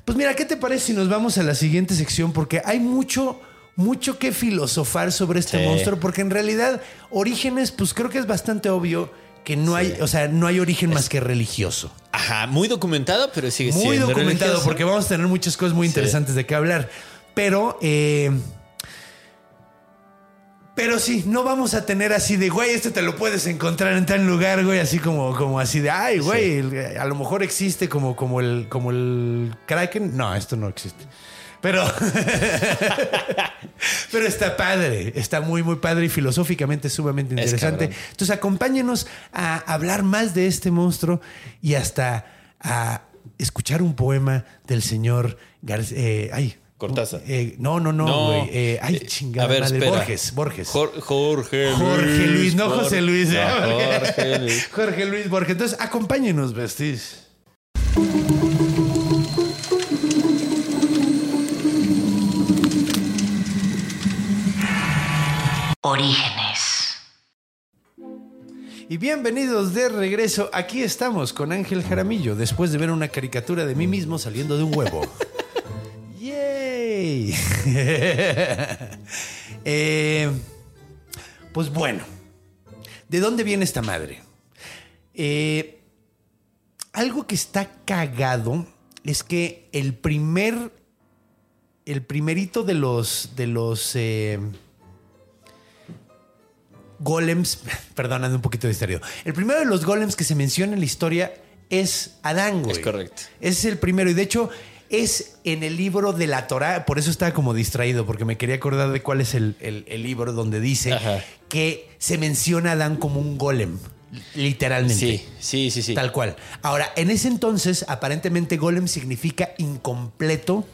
pues mira, ¿qué te parece si nos vamos a la siguiente sección? Porque hay mucho, mucho que filosofar sobre este Sí. monstruo, porque en realidad orígenes, pues creo que es bastante obvio que no hay, o sea, no hay origen más que religioso. Ajá, muy documentado, pero sigue Muy siendo documentado, religioso. porque vamos a tener muchas cosas muy interesantes de qué hablar. Pero, eh, pero sí, no vamos a tener así de, güey, este te lo puedes encontrar en tal lugar, güey, así como, como así de, ay, güey, el- a lo mejor existe como, como, el, como el Kraken. No, esto no existe. Pero, pero está padre, está muy, muy padre y filosóficamente sumamente Es interesante. Entonces, acompáñenos a hablar más de este monstruo y hasta a escuchar un poema del señor García. ay, Cortázar. eh, no, no, no, No. güey. Eh, ay, Eh, chingada a ver, madre. espera. Borges, Borges. Jor- Jorge Luis. Jorge Luis, no. José Luis. ¿eh? Jorge Luis. Jorge Luis Borges. Entonces, acompáñenos, vestis. Orígenes. Y bienvenidos de regreso. Aquí estamos con Ángel Jaramillo después de ver una caricatura de mí mismo saliendo de un huevo. ¡Yay! Eh, pues bueno, ¿de dónde viene esta madre? Eh, algo que está cagado es que el primer. El primerito de los. de los. eh, golems, perdóname un poquito de estéreo. El primero de los golems que se menciona en la historia es Adán, güey. Es correcto. Ese es el primero. Y de hecho, es en el libro de la Torah, por eso estaba como distraído, porque me quería acordar de cuál es el, el- el libro donde dice Ajá. que se menciona a Adán como un golem, literalmente. Sí, sí, sí, sí. Tal cual. Ahora, en ese entonces, aparentemente golem significa incompleto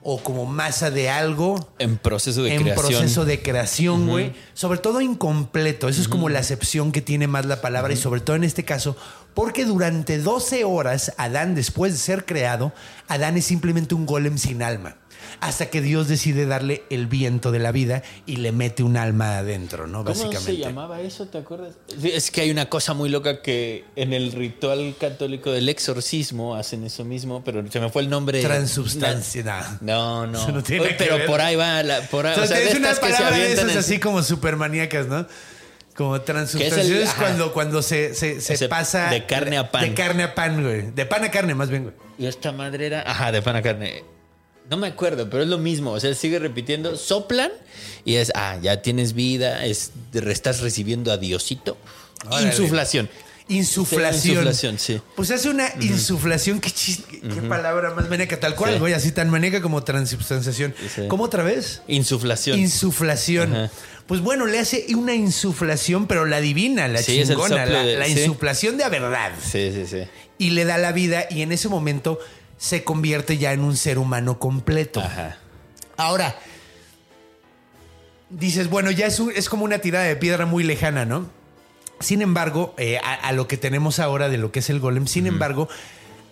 o como masa de algo En proceso de en creación. proceso de creación, güey. Sobre todo incompleto. Eso es como la acepción que tiene más la palabra y sobre todo en este caso, porque durante 12 horas, Adán, después de ser creado, Adán es simplemente un golem sin alma. Hasta que Dios decide darle el viento de la vida y le mete un alma adentro, ¿no? ¿Cómo Básicamente. se llamaba eso? ¿Te acuerdas? Es que hay una cosa muy loca que en el ritual católico del exorcismo hacen eso mismo, pero se me fue el nombre. Transubstancia. No, no. Eso no tiene Oye, que pero ver. por ahí va. La, por ahí, O sea, de es una estas que se palabra de esas en- así como supermaníacas, ¿no? Como transubstancia. Que es el- es ajá. cuando, cuando se, se, pasa. de carne a pan. De carne a pan, güey. De pan a carne, más bien, güey. Y esta madre era. Ajá, de pan a carne. No me acuerdo, pero es lo mismo. O sea, sigue repitiendo. Soplan y es. Ah, ya tienes vida. Es, estás recibiendo a Diosito. Órale. Insuflación. Insuflación. Insuflación, sí. Pues hace una insuflación. Qué, chis- qué- palabra más maníaca. Tal cual, Sí. güey. Así tan maníaca como transubstanciación. Sí. ¿Cómo otra vez? Insuflación. Insuflación. Ajá. Pues bueno, le hace una insuflación, pero la divina, la Sí, chingona, la, de- la insuflación de a verdad. sí, sí, sí. Y le da la vida y en ese momento se convierte ya en un ser humano completo. Ajá. Ahora, dices, bueno, ya es, un- es como una tirada de piedra muy lejana, ¿no? Sin embargo, eh, a, a lo que tenemos ahora de lo que es el golem, sin embargo,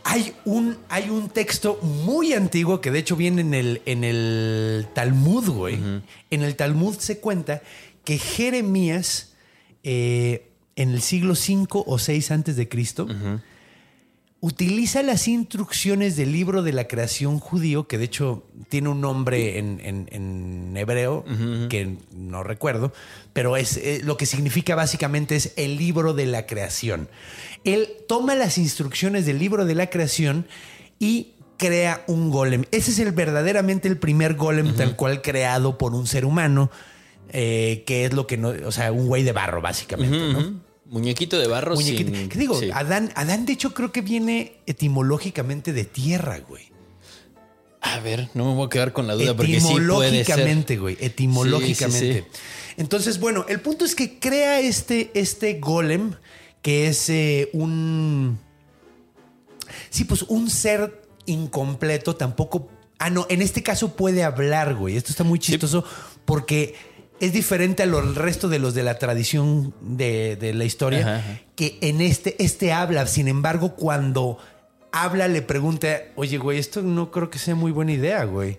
hay un, hay un texto muy antiguo que de hecho viene en el, en el Talmud, güey. En el Talmud se cuenta que Jeremías, eh, en el siglo 5 o 6 antes de Cristo, utiliza las instrucciones del libro de la creación judío, que de hecho tiene un nombre en, en- en hebreo que no recuerdo, pero es eh, lo que significa básicamente es el libro de la creación. Él toma las instrucciones del libro de la creación y crea un golem. Ese es el verdaderamente el primer golem tal cual creado por un ser humano, eh, que es lo que no, o sea, un güey de barro básicamente, ¿no? Muñequito de barro Muñequito. sin- ¿Qué digo? sí. Adán, Adán, de hecho, creo que viene etimológicamente de tierra, güey. A ver, no me voy a quedar con la duda porque sí puede ser. Etimológicamente, güey. Etimológicamente. Sí, sí, sí. Entonces, bueno, el punto es que crea este, este golem que es eh, un. Sí, pues un ser incompleto, tampoco. Ah, no, en este caso puede hablar, güey. Esto está muy chistoso porque es diferente a los resto de los de la tradición de, de la historia. Ajá, ajá. Que en este, este habla. Sin embargo, cuando habla, le pregunta, oye, güey, esto no creo que sea muy buena idea, güey.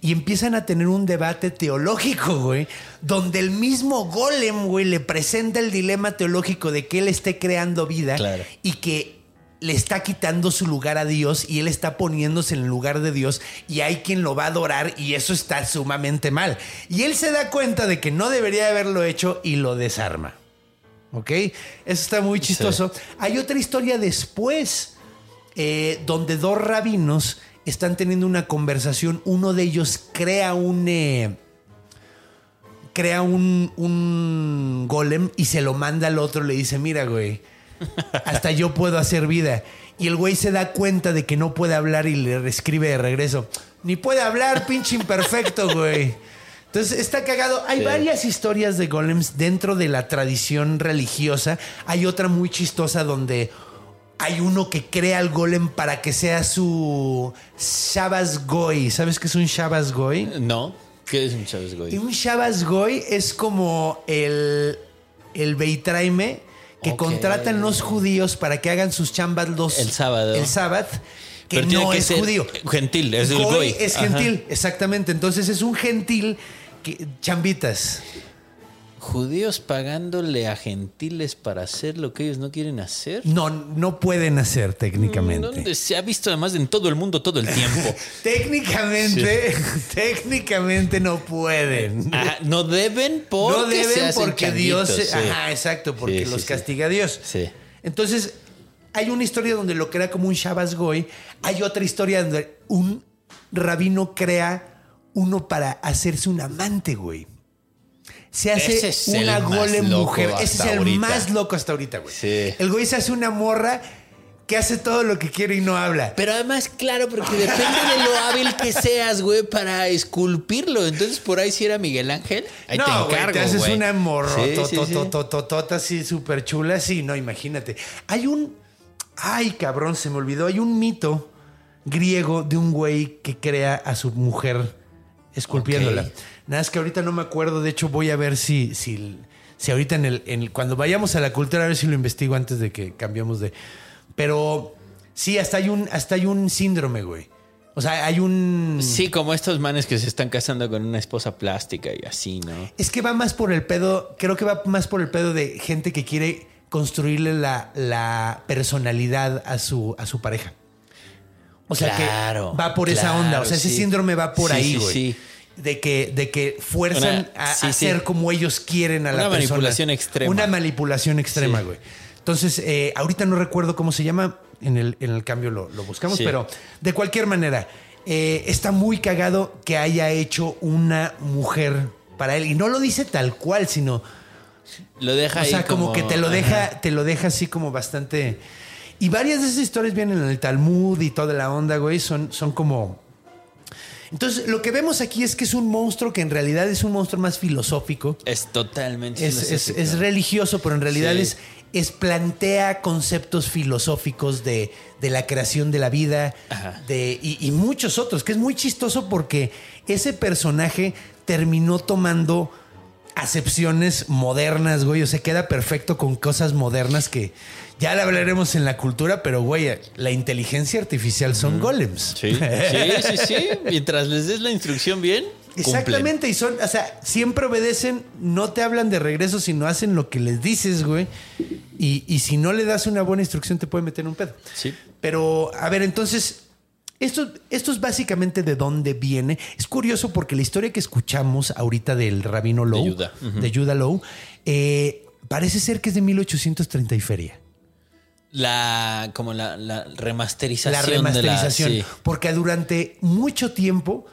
Y empiezan a tener un debate teológico, güey, donde el mismo Golem, güey, le presenta el dilema teológico de que él esté creando vida Claro. y que le está quitando su lugar a Dios y él está poniéndose en el lugar de Dios y hay quien lo va a adorar y eso está sumamente mal. Y él se da cuenta de que no debería haberlo hecho y lo desarma. ¿Ok? Eso está muy chistoso. Hay otra historia después eh, donde dos rabinos están teniendo una conversación. Uno de ellos crea un... eh, crea un, un golem y se lo manda al otro. Le dice, mira, güey, hasta yo puedo hacer vida. Y el güey se da cuenta de que no puede hablar y le escribe de regreso. Ni puede hablar, pinche imperfecto, güey. Entonces está cagado. Hay Sí. varias historias de golems dentro de la tradición religiosa. Hay otra muy chistosa donde hay uno que crea al golem para que sea su Shabbos Goy. ¿Sabes qué es un Shabbos Goy? No. ¿Qué es un Y Goy? un Shabbos Goy es como el, el Beitraime que contratan los judíos para que hagan sus chambas los, El sábado. El sábado, que Pero no que es judío. gentil, es el goy. es Ajá. gentil, exactamente. Entonces es un gentil que chambitas. Judíos pagándole a gentiles para hacer lo que ellos no quieren hacer. No, no pueden hacer técnicamente. Donde se ha visto además en todo el mundo todo el tiempo. Técnicamente, técnicamente no pueden. Ajá, no deben porque no deben se hacen porque Dios. sí. Ajá, exacto, porque Sí, los castiga Dios. Sí. Entonces, hay una historia donde lo crea como un Shabbos Goy. Hay otra historia donde un rabino crea uno para hacerse un amante, güey. Se hace es una loco mujer. Ese es el ahorita. más loco hasta ahorita, güey. Sí. El güey se hace una morra que hace todo lo que quiere y no habla. Pero además, claro, porque depende de lo hábil que seas, güey, para esculpirlo. Entonces, por ahí si era Miguel Ángel, ahí te no, güey, encargo, te haces güey. una morro Sí, sí, sí. tototototota así súper chula. Sí, no, imagínate. Hay un. Ay, cabrón, se me olvidó. Hay un mito griego de un güey que crea a su mujer esculpiéndola. Ok. Nada es que ahorita no me acuerdo. De hecho, voy a ver si, si, si ahorita en el, en el- Cuando vayamos a la cultura, a ver si lo investigo antes de que cambiemos de. Pero sí, hasta hay un, hasta hay un síndrome, güey. O sea, hay un. Sí, como estos manes que se están casando con una esposa plástica y así, ¿no? Es que va más por el pedo, creo que va más por el pedo de gente que quiere construirle la, la personalidad a su, a su pareja. O sea Claro, que va por esa onda. O sea, ese sí. síndrome va por Sí, ahí, güey. sí. De que, de que fuerzan Una- a, sí, a sí. ser como ellos quieren a la Una persona. manipulación extrema. Una manipulación extrema, Sí. güey. Entonces, eh, ahorita no recuerdo cómo se llama. En el, en el cambio lo, lo buscamos, pero de cualquier manera, eh, está muy cagado que haya hecho una mujer para él. Y no lo dice tal cual, sino Lo deja o ahí sea, como, que te lo ajá. deja, te lo deja así como bastante. Y varias de esas historias vienen en el Talmud y toda la onda, güey. Son, son como. Entonces, lo que vemos aquí es que es un monstruo que en realidad es un monstruo más filosófico. Es totalmente Es, filosófico. es religioso, pero en realidad Sí. es, es plantea conceptos filosóficos de, de la creación de la vida de, y, y muchos otros, que es muy chistoso porque ese personaje terminó tomando acepciones modernas, güey. O sea, queda perfecto con cosas modernas que ya le hablaremos en la cultura, pero, güey, la inteligencia artificial son golems. Sí, sí, sí, sí. Mientras les des la instrucción bien, cumplen. Exactamente, y son, o sea, siempre obedecen, no te hablan de regreso, sino hacen lo que les dices, güey. Y, y si no le das una buena instrucción, te puede meter un pedo. Sí. Pero, a ver, entonces, esto, esto es básicamente de dónde viene. Es curioso porque la historia que escuchamos ahorita del rabino Low, de. Judah Low, eh, parece ser que es de 1830 y feria. La, como la, la remasterización. la remasterización. De la, sí. Porque durante mucho tiempo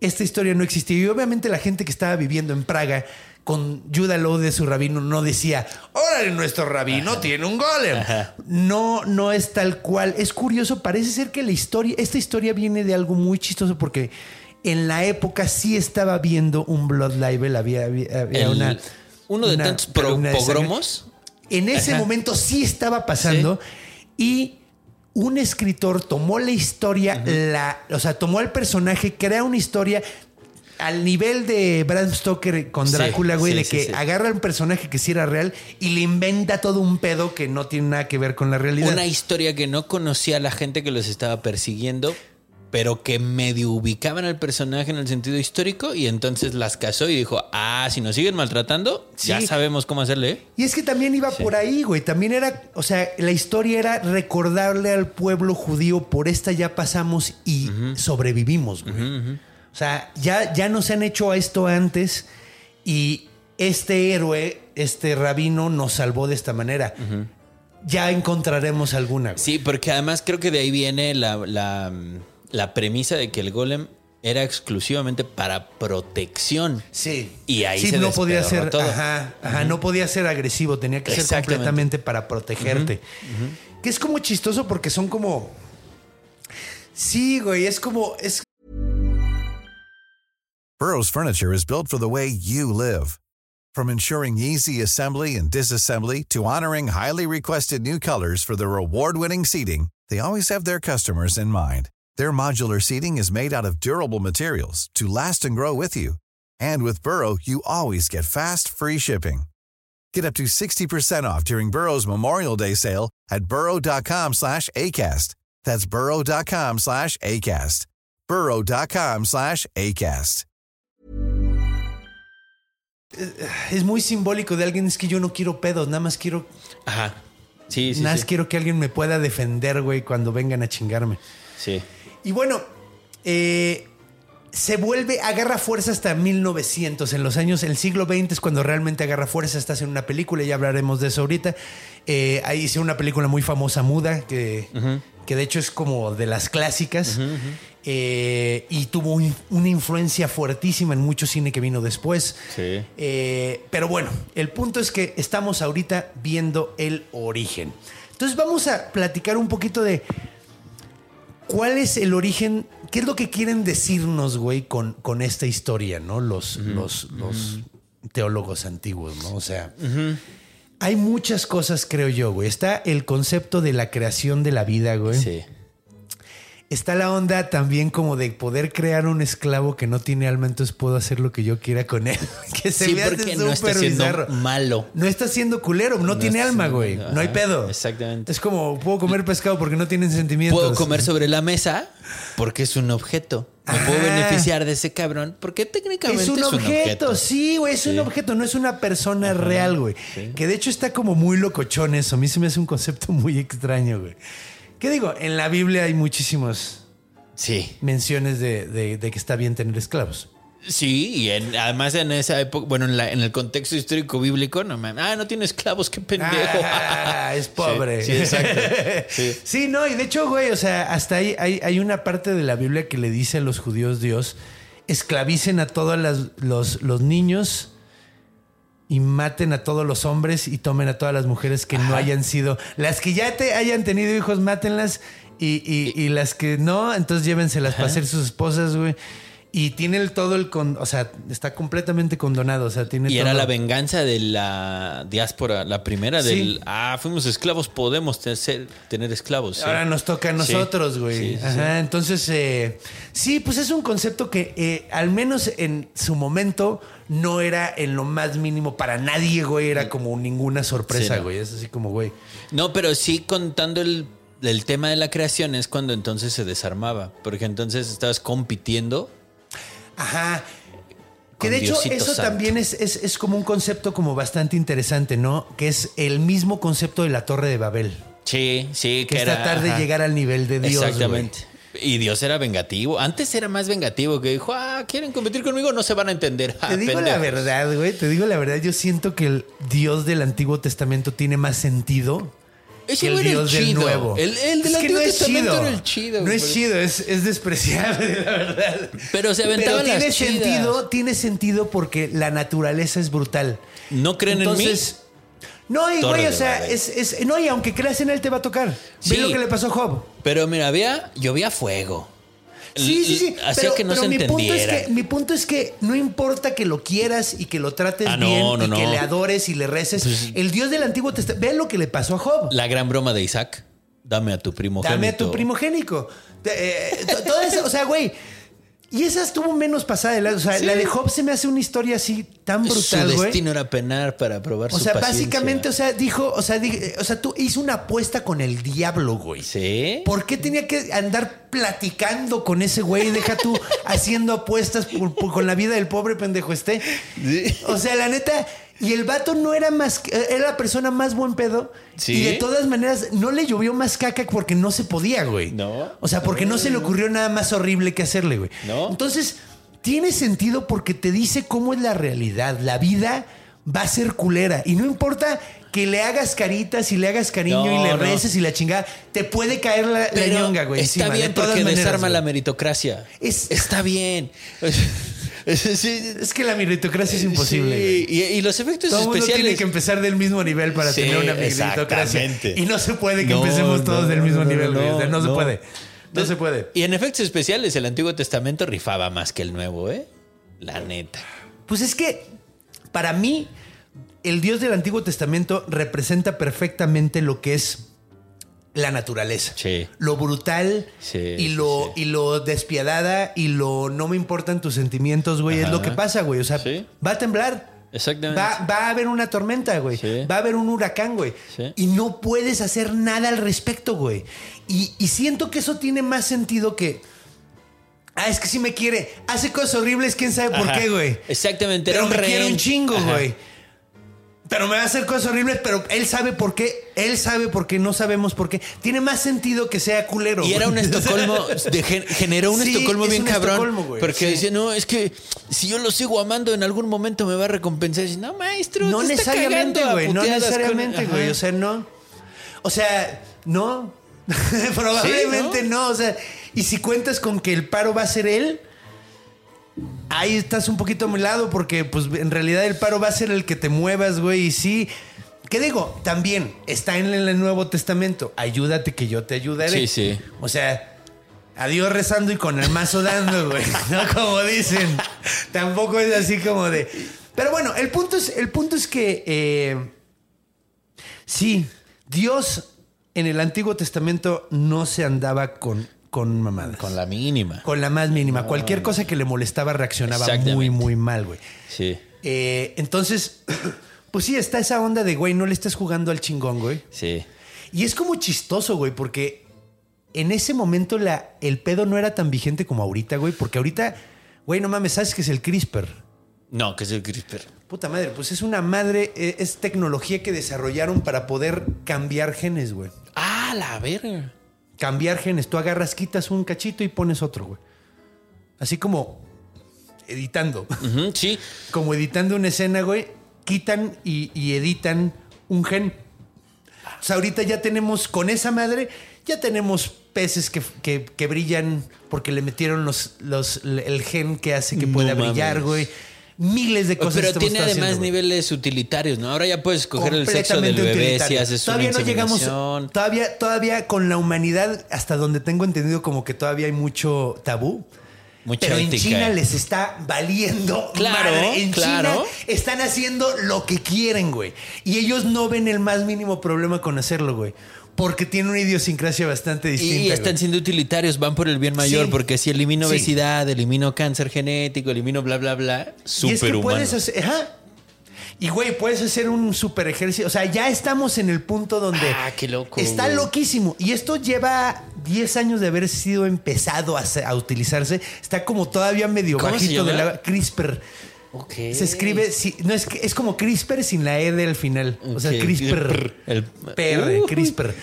esta historia no existía. Y obviamente la gente que estaba viviendo en Praga con Judah de su rabino no decía, órale, nuestro rabino tiene un golem. No, no es tal cual. Es curioso, parece ser que la historia, esta historia viene de algo muy chistoso porque en la época sí estaba viendo un Blood Libel, había, había, había El- una... uno de una tantos pro- pogromos. En ese Ajá. momento sí estaba pasando y un escritor tomó la historia, la, o sea, tomó al personaje, crea una historia al nivel de Bram Stoker con Drácula, güey, sí, de que agarra un personaje que sí era real y le inventa todo un pedo que no tiene nada que ver con la realidad. Una historia que no conocía a la gente que los estaba persiguiendo, pero que medio ubicaban al personaje en el sentido histórico y entonces las casó y dijo, ah, si nos siguen maltratando, ya sabemos cómo hacerle. ¿eh?". Y es que también iba por ahí, güey. También era, o sea, la historia era recordarle al pueblo judío, por esta ya pasamos y sobrevivimos, güey. O sea, ya, ya nos han hecho esto antes y este héroe, este rabino, nos salvó de esta manera. Ya encontraremos alguna. güey. Sí, porque además creo que de ahí viene la, la, la premisa de que el golem era exclusivamente para protección. Sí. Y ahí sí, se no podía ser, todo. ajá, ajá, no podía ser agresivo, tenía que ser Exactamente. completamente para protegerte. Que es como chistoso porque son como Sí, güey, es como es Burrow's furniture is built for the way you live. From ensuring easy assembly and disassembly to honoring highly requested new colors for their award-winning seating, they always have their customers in mind. Their modular seating is made out of durable materials to last and grow with you. And with Burrow, you always get fast, free shipping. Get up to 60% off during Burrow's Memorial Day sale at burrow.com slash ACAST. That's burrow.com slash ACAST. burrow.com slash ACAST. Eh, es muy simbólico de alguien es que yo no quiero pedos, nada más quiero Ajá. Sí, sí, nada más sí. quiero que alguien me pueda defender, güey, cuando vengan a chingarme. Sí. Y bueno, eh, se vuelve, agarra fuerza hasta 1900, en los años, el siglo XX es cuando realmente agarra fuerza, estás en una película, ya hablaremos de eso ahorita. Eh, ahí hice una película muy famosa, muda, que, que de hecho es como de las clásicas, eh, y tuvo un- una influencia fuertísima en mucho cine que vino después. Sí. Eh, pero bueno, el punto es que estamos ahorita viendo el origen. Entonces vamos a platicar un poquito de cuál es el origen, qué es lo que quieren decirnos, güey, con, con esta historia, ¿no? Los, los, los teólogos antiguos, ¿no? O sea, hay muchas cosas, creo yo, güey. Está el concepto de la creación de la vida, güey. Sí. Está la onda también como de poder crear un esclavo que no tiene alma, entonces puedo hacer lo que yo quiera con él. que se Sí, me hace porque no está siendo bizarro. malo. No está siendo culero, no, tiene alma, güey. No hay pedo. exactamente. Es como, puedo comer pescado porque no tienen sentimientos. Puedo comer sobre la mesa porque es un objeto. Me puedo beneficiar de ese cabrón porque técnicamente Es un, objeto, sí, güey, es un objeto, no es una persona real, güey. Que de hecho está como muy locochón eso. A mí se me hace un concepto muy extraño, güey. ¿Qué digo? En la Biblia hay muchísimas Sí. menciones de, de- de que está bien tener esclavos. Sí, y en- además en esa época, bueno, en, la- en el contexto histórico bíblico, no mames. Ah, no tiene esclavos, qué pendejo. Ah, es pobre. Sí, sí, exacto. Sí. Sí, no, y de hecho, güey, o sea, hasta ahí hay, hay una parte de la Biblia que le dice a los judíos Dios, esclavicen a todos los, los niños y maten a todos los hombres y tomen a todas las mujeres que no hayan sido, las que ya te hayan tenido hijos, mátenlas y, y- y las que no, entonces llévenselas para ser sus esposas, güey. Y tiene el, todo el, con, o sea, está completamente condonado, o sea, tiene Y era la venganza de la diáspora, la primera del, Sí. ah, fuimos esclavos, podemos te- ser- tener esclavos. sí. Ahora nos toca a nosotros, güey. Sí, Ajá, entonces, eh, sí, pues es un concepto que eh, al menos en su momento no era en lo más mínimo para nadie, güey. Era como ninguna sorpresa, no. güey. Es así como, güey. No, pero sí contando el, el tema de la creación es cuando entonces se desarmaba, porque entonces estabas compitiendo. Ajá. Que de hecho Diosito eso Santo. también es, es, es como un concepto como bastante interesante, ¿no? Que es el mismo concepto de la Torre de Babel. Sí, sí, Que que es era, tratar de ajá. llegar al nivel de Dios, Exactamente. Y Dios era vengativo. Antes era más vengativo, que dijo, ah, quieren competir conmigo, no se van a entender. Ah, Te digo la verdad, güey. Te digo la verdad. Yo siento que el Dios del Antiguo Testamento tiene más sentido Ese el era el Dios del chido. Nuevo. El, el del Es que Antiguo no es Testamento chido. era el chido. No es chido, es, es despreciable, la verdad. Pero se aventaban Pero tiene las chidas. sentido, tiene sentido porque la naturaleza es brutal. ¿No creen en mí? No, y güey, o sea, es, es- no, y aunque creas en él, te va a tocar. Sí. Ve lo que le pasó a Job. Pero mira, había, llovía fuego. Sí, sí, sí. Hacía pero, que no pero se mi punto, es entendiera. que, mi punto es que no importa que lo quieras y que lo trates Ah, no, bien no, y que le adores y le reces. Pues- el Dios del Antiguo Testamento. Ve lo que le pasó a Job. La gran broma de Isaac. Dame a tu primogénito. Dame a tu primogénico. Eh, to- toda esa- o sea, güey. Y esa estuvo menos pasada. de la- O sea, la de Job se me hace una historia así tan Su brutal, güey. destino era penar para probar O su sea, paciencia. básicamente, o sea, dijo, o sea, di- o sea, tú hizo una apuesta con el diablo, güey. ¿Sí? ¿Por qué tenía que andar platicando con ese güey? Deja tú haciendo apuestas por- por- con la vida del pobre pendejo este. O sea, la neta. Y el vato no era más. que- Era la persona más buen pedo. Sí. Y de todas maneras, no le llovió más caca porque no se podía, güey. No. O sea, porque no se le ocurrió nada más horrible que hacerle, güey. No. Entonces, tiene sentido porque te dice cómo es la realidad. La vida va a ser culera. Y no importa que le hagas caritas y le hagas cariño No, y le no. reces y la chingada, te puede caer la, la ñonga, güey. Está encima, de bien todas porque maneras, desarma güey. la meritocracia. Es- Está bien. Sí, Es que la meritocracia es imposible. sí. güey. Y, y los efectos Todo especiales. tiene que empezar del mismo nivel para Sí, tener una meritocracia. Y no se puede que No, empecemos todos no, del mismo no, nivel, no, se no. puede. No se puede. Y en efectos especiales, el Antiguo Testamento rifaba más que el Nuevo, ¿eh? La neta. Pues es que para mí el Dios del Antiguo Testamento representa perfectamente lo que es la naturaleza. Sí. Lo brutal Sí, y, sí, lo, y lo despiadada y lo no me importan tus sentimientos, güey. Es lo que pasa, güey. O sea, Sí. va a temblar. Exactamente. Va, va a haber una tormenta, güey. Sí. Va a haber un huracán, güey. Sí. Y no puedes hacer nada al respecto, güey. Y, y siento que eso tiene más sentido que... Ah, es que si me quiere. Hace cosas horribles, quién sabe por Ajá. qué, güey. Exactamente. Pero era un me quiere un chingo, Ajá. güey. Pero me va a hacer cosas horribles, pero él sabe por qué. Él sabe por qué, no sabemos por qué. Tiene más sentido que sea culero. Y era un güey. Estocolmo, de gen- generó un Sí, Estocolmo es bien un cabrón. Estocolmo, güey, porque sí. decía, no, es que si yo lo sigo amando, en algún momento me va a recompensar. Dice, no, maestro, No te está necesariamente, cagando güey. No puteadas con- necesariamente, güey. O sea, no. O sea, no. Probablemente ¿no? ¿no? O sea, y si cuentas con que el paro va a ser él, ahí estás un poquito a mi lado porque, pues, en realidad el paro va a ser el que te muevas, güey. Y sí, ¿Qué digo? También está en el Nuevo Testamento. Ayúdate que yo te ayudaré. Sí, sí. O sea, adiós rezando y con el mazo dando, güey. No como dicen. Tampoco es así como de. Pero bueno, el punto es, el punto es que eh, sí, Dios en el Antiguo Testamento no se andaba con, con mamadas. Con la mínima. Con la más mínima. Cualquier cosa que le molestaba reaccionaba muy, muy mal, güey. Sí. Eh, entonces, pues sí, está esa onda de, güey, no le estés jugando al chingón, güey. Sí. Y es como chistoso, güey, porque en ese momento la, el pedo no era tan vigente como ahorita, güey, porque ahorita, güey, no mames, ¿sabes qué es el CRISPR? No, que es el CRISPR. Puta madre, pues es una madre, eh, es tecnología que desarrollaron para poder cambiar genes, güey. Ah, la verga. Cambiar genes. Tú agarras, quitas un cachito y pones otro, güey. Así como editando. Sí. como editando una escena, güey, quitan y, y editan un gen. O sea, ahorita ya tenemos, con esa madre, ya tenemos peces que, que- que brillan porque le metieron los, los, el gen que hace que No pueda brillar, güey. Miles de cosas. Pero tiene además haciendo, niveles utilitarios, ¿no? Ahora ya puedes escoger el sexo del bebé si haces todavía una no llegamos todavía todavía con la humanidad hasta donde tengo entendido como que todavía hay mucho tabú Mucha pero en ética. China les está valiendo Claro, madre. En claro. China están haciendo lo que quieren, güey. Y ellos no ven el más mínimo problema con hacerlo, güey. Porque tienen una idiosincrasia bastante distinta. Y están güey. siendo utilitarios, van por el bien mayor, Sí. porque si elimino Sí. obesidad, elimino cáncer genético, elimino bla, bla, bla, Y es que superhumano. puedes hacer. Ajá. Y güey, puedes hacer un super ejercicio. O sea, ya estamos en el punto donde. Ah, qué loco, Está güey. loquísimo. Y esto lleva 10 años de haber sido empezado a, a utilizarse. Está como todavía medio ¿Cómo se bajito de la CRISPR. Ok. Se escribe, si- no es, que- es como CRISPR sin la E del final. O sea. CRISPR. El- PR, Uy. CRISPR.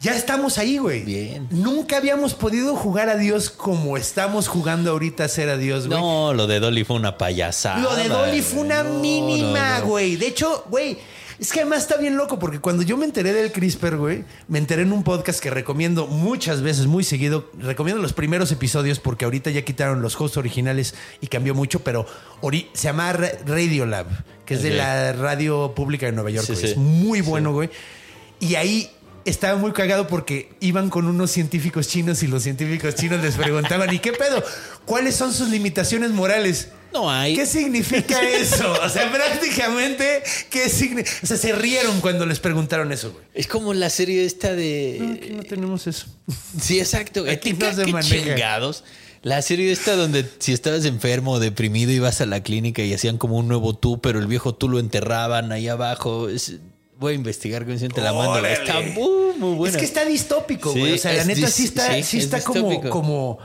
Ya estamos ahí, güey. Bien. Nunca habíamos podido jugar a Dios como estamos jugando ahorita a ser a Dios, güey. No, lo de Dolly fue una payasada. Lo de Dolly fue una No, mínima, no, no. güey. De hecho, güey, es que además está bien loco porque cuando yo me enteré del CRISPR, güey, me enteré en un podcast que recomiendo muchas veces, muy seguido. Recomiendo los primeros episodios porque ahorita ya quitaron los hosts originales y cambió mucho, pero se llama Ra- Radiolab, que es de la radio pública de Nueva York. Sí, güey. sí. Es muy bueno, güey. Y ahí estaba muy cagado porque iban con unos científicos chinos y los científicos chinos les preguntaban, ¿y qué pedo? ¿Cuáles son sus limitaciones morales? No hay. ¿Qué significa eso? O sea, prácticamente, ¿qué significa? O sea, se rieron cuando les preguntaron eso, güey. Es como la serie esta de. Aquí no tenemos eso. Sí, exacto. Aquí no se chingados. La serie esta donde si estabas enfermo o deprimido ibas a la clínica y hacían como un nuevo tú, pero el viejo tú lo enterraban ahí abajo. Es- voy a investigar con te la mando. Está muy, muy buena. Es que está distópico, Sí, güey. o sea, la neta sí está, sí, sí es está como, como.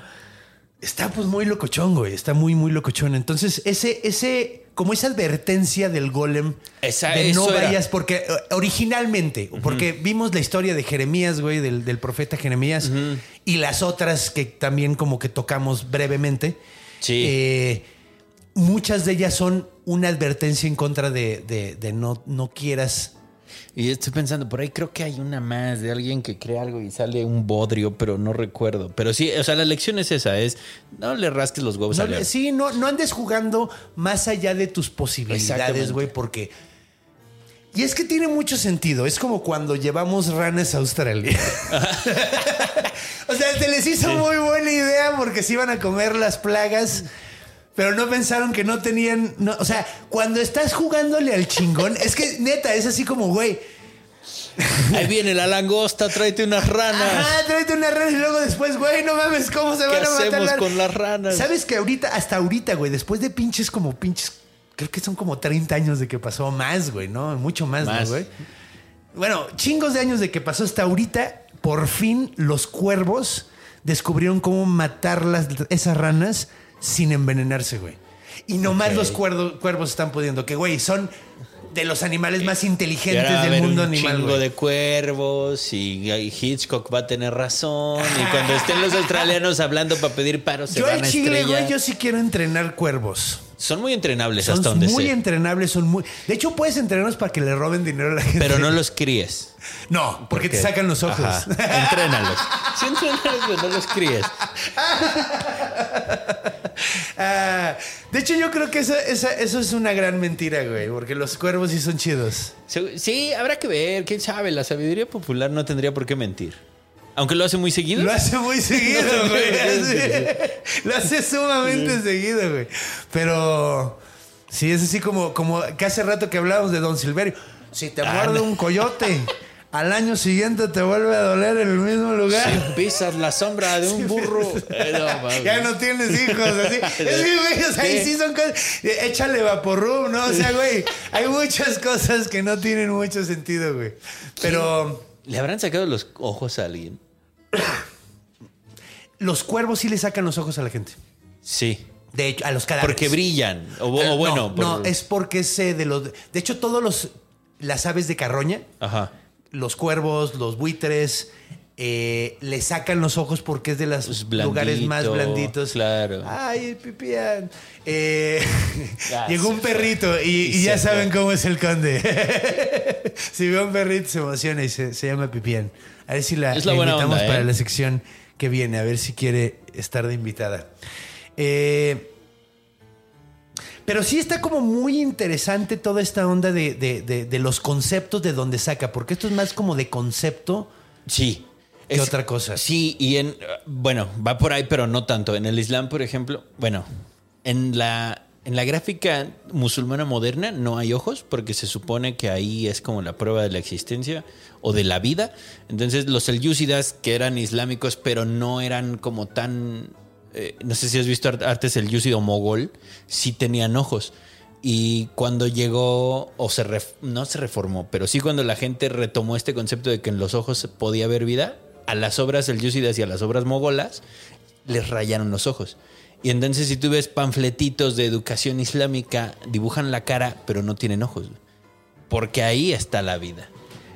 Está pues muy locochón, güey. Está muy, muy locochón. Entonces, ese, ese, como esa advertencia del golem Esa- de no era. vayas, porque eh, originalmente, porque vimos la historia de Jeremías, güey, del, del profeta Jeremías, y las otras que también como que tocamos brevemente. Sí. Eh, muchas de ellas son una advertencia en contra de, de- de no, no quieras. Y estoy pensando, por ahí creo que hay una más de alguien que crea algo y sale un bodrio, pero no recuerdo. Pero sí, o sea, la lección es esa, es no le rasques los huevos No, león. sí, no, no andes jugando más allá de tus posibilidades, güey, porque. Y es que tiene mucho sentido. Es como cuando llevamos ranas a Australia. o sea, se les hizo muy buena idea porque se iban a comer las plagas. Pero no pensaron que no tenían. no, o sea, cuando estás jugándole al chingón, es que neta, es así como, güey. Ahí viene la langosta, tráete unas ranas. Ajá, tráete una rana y luego después, güey, no mames, ¿cómo se ¿Qué van a matar hacemos con las ranas? ¿Sabes que ahorita, hasta ahorita, güey, después de pinches como pinches, creo que son como 30 años de que pasó más, güey, ¿no? Mucho más, ¿no, güey? Bueno, chingos de años de que pasó hasta ahorita, por fin los cuervos descubrieron cómo matar las, esas ranas sin envenenarse, güey. Y nomás Ok. los cuerdo- cuervos están pudiendo, que, güey, son de los animales más Y inteligentes ahora va a del haber mundo un animal, chingo güey. de cuervos y Hitchcock va a tener razón. Y cuando estén los australianos hablando para pedir paro, se Yo van al a chile, estrellar. güey, yo sí quiero entrenar cuervos. Son muy entrenables Son hasta donde muy sé. entrenables, son muy. De hecho, puedes entrenarlos para que le roben dinero a la gente. Pero no los críes. No, porque te sacan los ojos. Ajá. Entrénalos. Sí, entrénalos, pero no los críes. Ah, de hecho, yo creo que eso, esa- eso es una gran mentira, güey, porque los cuervos sí son chidos. Sí, habrá que ver. ¿Quién sabe? La sabiduría popular no tendría por qué mentir. Aunque lo hace muy seguido. Lo hace muy seguido, güey. Lo hace sumamente seguido, güey. Pero sí, es así como, como que hace rato que hablábamos de Don Silverio. Si te muerde un coyote, al año siguiente te vuelve a doler en el mismo lugar. Si pisas la sombra de un burro. Eh, no. Ya no tienes hijos, así. Es que, güey, o sea, ahí sí son cosas. eh, Échale vaporrum, ¿no? O sea, güey, hay muchas cosas que no tienen mucho sentido, güey. Pero ¿Le habrán sacado los ojos a alguien? Los cuervos sí le sacan los ojos a la gente. Sí. De hecho, a los cadáveres. Porque brillan. O, o Eh, bueno. no, por- no, es porque es eh, de los. De hecho, todos los. Las aves de carroña, Ajá. los cuervos, los buitres, eh, le sacan los ojos porque es de los lugares más blanditos. claro. Ay, el pipián. Eh, llegó un perrito y, Y y ya saben cómo es el conde. si ve un perrito se emociona y se, se llama pipián. A ver si la, invitamos onda, ¿eh? para la sección que viene, a ver si quiere estar de invitada. Eh, pero sí está como muy interesante toda esta onda de, de- de- de los conceptos de donde saca, porque esto es más como de concepto. Sí. ¿Qué otra cosa? Sí, y en. Bueno, va por ahí, pero no tanto. En el Islam, por ejemplo, bueno, en la. En la gráfica musulmana moderna no hay ojos porque se supone que ahí es como la prueba de la existencia o de la vida. Entonces los selyúcidas que eran islámicos pero no eran como tan... eh, no sé si has visto ar- artes selyúcido mogol, sí tenían ojos. Y cuando llegó, o se ref- no se reformó, pero sí cuando la gente retomó este concepto de que en los ojos podía haber vida, a las obras selyúcidas y a las obras mogolas les rayaron los ojos. Y entonces si tú ves panfletitos de educación islámica, dibujan la cara, pero no tienen ojos. Porque ahí está la vida.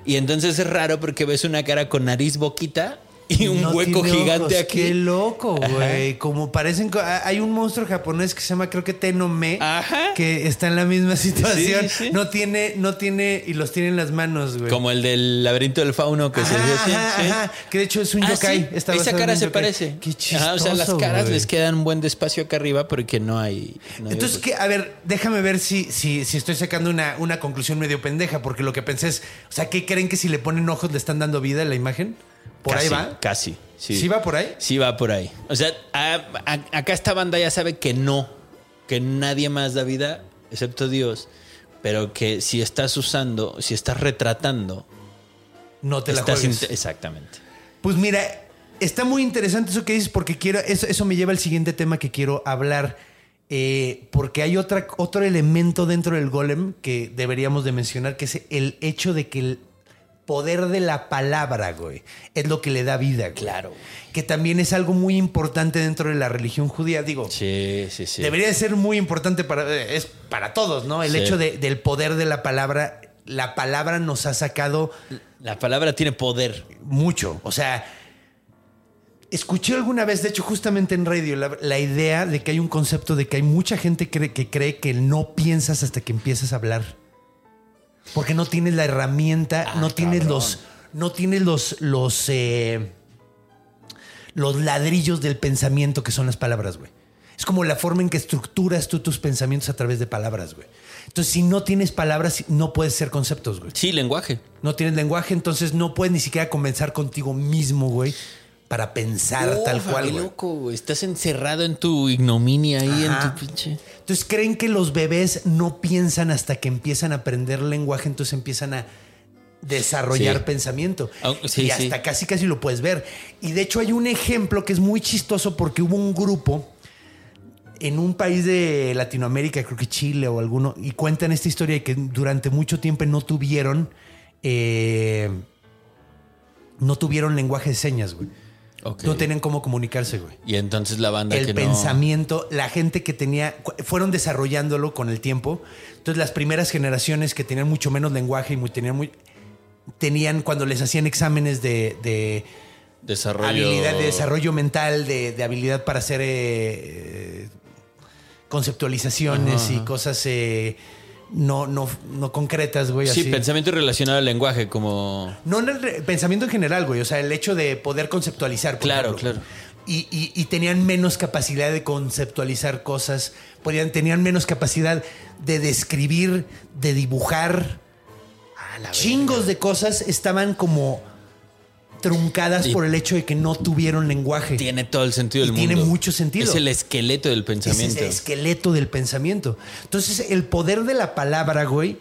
Y entonces es raro porque ves una cara con nariz boquita y un No hueco gigante ojos. aquí. Qué loco, güey. Como parecen. Hay un monstruo japonés que se llama, creo que Tenome, Ajá. que está en la misma situación. sí, sí. No tiene, no tiene, y los tiene en las manos, güey. Como el del laberinto del fauno que se Ajá, así. ajá, ¿sí? ajá. Que de hecho es un Ah, yokai. Esa cara se yokai. parece. Qué Ajá, o sea, las chistoso, caras güey. les quedan un buen espacio acá arriba porque no hay. no hay Entonces, que, a ver, déjame ver si, si, si estoy sacando una, una conclusión medio pendeja, porque lo que pensé es, o sea, ¿qué creen que si le ponen ojos le están dando vida a la imagen? ¿Por Casi, ahí va? Casi. Sí. ¿Sí va por ahí? Sí va por ahí. O sea, a- a- acá esta banda ya sabe que no, que nadie más da vida excepto Dios, pero que si estás usando, si estás retratando, No te la estás juegues. exactamente. Pues mira, está muy interesante eso que dices porque quiero, eso, eso me lleva al siguiente tema que quiero hablar. eh, porque hay otra, otro elemento dentro del golem que deberíamos de mencionar, que es el hecho de que el poder de la palabra, güey, es lo que le da vida. güey. Claro. Que también es algo muy importante dentro de la religión judía. Digo, Sí, sí, sí. debería de ser muy importante para, eh, es para todos, ¿no? El Sí. hecho de- del poder de la palabra. La palabra nos ha sacado La palabra tiene poder. mucho. O sea, escuché alguna vez, de hecho, justamente en radio, la, la idea de que hay un concepto de que hay mucha gente cree- que cree que no piensas hasta que empiezas a hablar. Porque no tienes la herramienta, Ah, no tienes cabrón. los. No tienes los. los eh, los ladrillos del pensamiento que son las palabras, güey. Es como la forma en que estructuras tú tus pensamientos a través de palabras, güey. Entonces, si no tienes palabras, no puedes ser conceptos, güey. Sí, lenguaje. No tienes lenguaje, entonces no puedes ni siquiera comenzar contigo mismo, güey, para pensar tal cual, qué güey. loco. Estás encerrado en tu ignominia ahí, Ajá. en tu pinche. Entonces creen que los bebés no piensan hasta que empiezan a aprender lenguaje, entonces empiezan a desarrollar Sí. pensamiento. Sí, y sí. hasta casi casi lo puedes ver. Y de hecho hay un ejemplo que es muy chistoso porque hubo un grupo en un país de Latinoamérica, creo que Chile o alguno, y cuentan esta historia de que durante mucho tiempo no tuvieron eh, no tuvieron lenguaje de señas, güey. No tenían cómo comunicarse, güey. Y entonces la banda El que pensamiento, la gente que tenía, fueron desarrollándolo con el tiempo. Entonces las primeras generaciones que tenían mucho menos lenguaje y muy, tenían muy, tenían cuando les hacían exámenes de, de desarrollo. habilidad, de desarrollo mental, de, de habilidad para hacer, eh, eh, conceptualizaciones y cosas eh, no, no, no concretas, güey. Sí, así. pensamiento relacionado al lenguaje, como. No en el re- pensamiento en general, güey. O sea, el hecho de poder conceptualizar. por Claro, ejemplo. claro. Y, y- y tenían menos capacidad de conceptualizar cosas. Podían, tenían menos capacidad de describir, de dibujar. Chingos de cosas estaban como truncadas Y- por el hecho de que no tuvieron lenguaje. Tiene todo el sentido Y del tiene mundo. mucho sentido. Es el esqueleto del pensamiento. es el esqueleto del pensamiento. Entonces, el poder de la palabra, güey.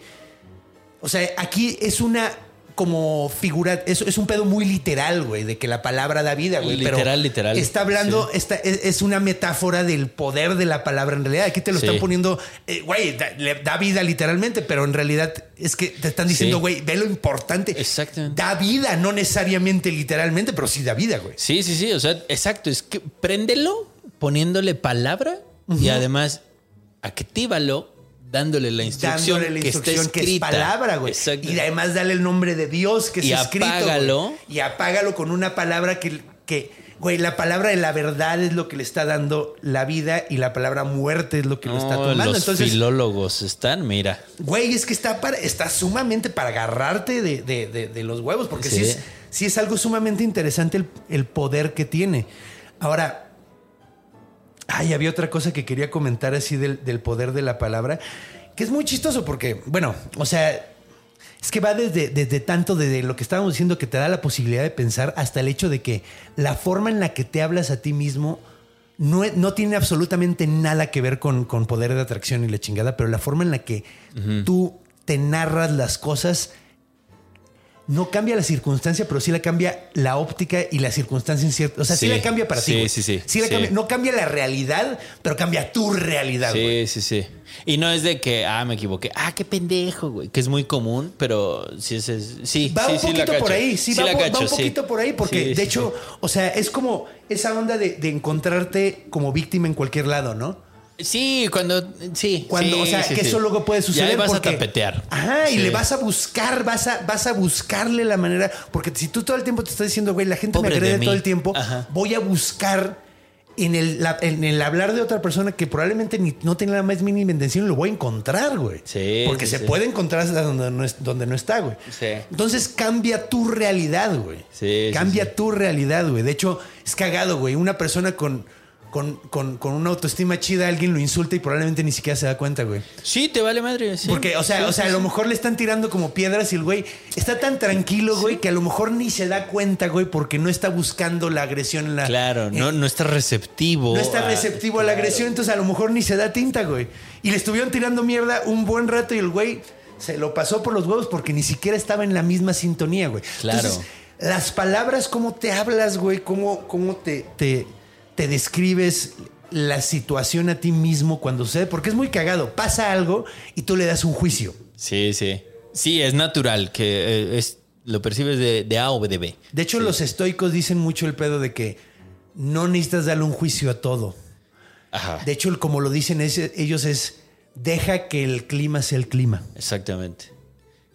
O sea, aquí es una como figura, es, es un pedo muy literal, güey, de que la palabra da vida, güey. pero Literal, literal. Está hablando, esta, es, es una metáfora del poder de la palabra en realidad. Aquí te lo Sí. están poniendo, eh, güey, da, le da vida literalmente, pero en realidad es que te están diciendo, Sí. güey, ve lo importante. Exactamente. Da vida, no necesariamente literalmente, pero sí da vida, güey. Sí, sí, sí. O sea, exacto. Es que préndelo poniéndole palabra y además actívalo dándole la instrucción, dándole la que instrucción está que es palabra, güey. Exacto. Y además dale el nombre de Dios que es Y escrito. güey. apágalo. Y apágalo con una palabra que, que, güey, la palabra de la verdad es lo que le está dando la vida y la palabra muerte es lo que lo está No, tomando. los Entonces, filólogos están, mira. güey, es que está, para, está sumamente para agarrarte de, de- de- de los huevos, porque sí, Sí. es, sí es algo sumamente interesante el, el poder que tiene. Ahora, ay, había otra cosa que quería comentar así del, del poder de la palabra, que es muy chistoso porque, bueno, o sea, es que va desde, desde tanto de lo que estábamos diciendo que te da la posibilidad de pensar hasta el hecho de que la forma en la que te hablas a ti mismo no, no tiene absolutamente nada que ver con, con poder de atracción y la chingada, pero la forma en la que tú te narras las cosas no cambia la circunstancia, pero sí la cambia la óptica y la circunstancia en cierto. O sea, sí, Sí. la cambia para ti. Sí, güey. sí, sí. la Sí. cambia- no cambia la realidad, pero cambia tu realidad. güey. Sí, sí, sí. Y no es de que, ah, me equivoqué. Ah, qué pendejo, güey. Que es muy común, pero sí es. sí, Va sí, un sí poquito por ahí, sí, Sí va, la va un sí. poquito por ahí, porque Sí, de sí, hecho, o sea, es como esa onda de, de encontrarte como víctima en cualquier lado, ¿no? Sí, cuando. Sí. Cuando, sí, o sea, sí, que sí. eso luego puede Ya suceder. ahí vas porque- a tapetear. Ajá, y le vas a buscar, vas a, vas a buscarle la manera. Porque si tú todo el tiempo te estás diciendo, güey, la gente Pobre me de agrede todo el tiempo, Ajá. voy a buscar en el, la- en el hablar de otra persona que probablemente ni, no tenga la más mínima intención, lo voy a encontrar, güey. Sí, Porque sí, se sí. puede encontrar donde no, es- donde no está, güey. Sí. Entonces cambia tu realidad, güey. Sí, cambia tu realidad, güey. De hecho, es cagado, güey. Una persona con, con, con, con una autoestima chida, alguien lo insulta y probablemente ni siquiera se da cuenta, güey. Sí, te vale madre. sí. Porque, o sea, Sí, o sea, sí, a lo mejor le están tirando como piedras y el güey está tan tranquilo, güey, que a lo mejor ni se da cuenta, güey, porque no está buscando la agresión en la. Claro, no, no está receptivo. no está a- receptivo a la agresión, entonces a lo mejor ni se da tinta, güey. Y le estuvieron tirando mierda un buen rato y el güey se lo pasó por los huevos porque ni siquiera estaba en la misma sintonía, güey. Claro. Entonces, las palabras, cómo te hablas, güey, cómo, cómo te, te, te describes la situación a ti mismo cuando sucede, porque es muy cagado. Pasa algo y tú le das un juicio. Sí, sí. Sí, es natural que eh, es, lo percibes de, de A o de B. De hecho, los estoicos dicen mucho el pedo de que no necesitas darle un juicio a todo. Ajá. De hecho, como lo dicen es- ellos es, deja que el clima sea el clima. Exactamente.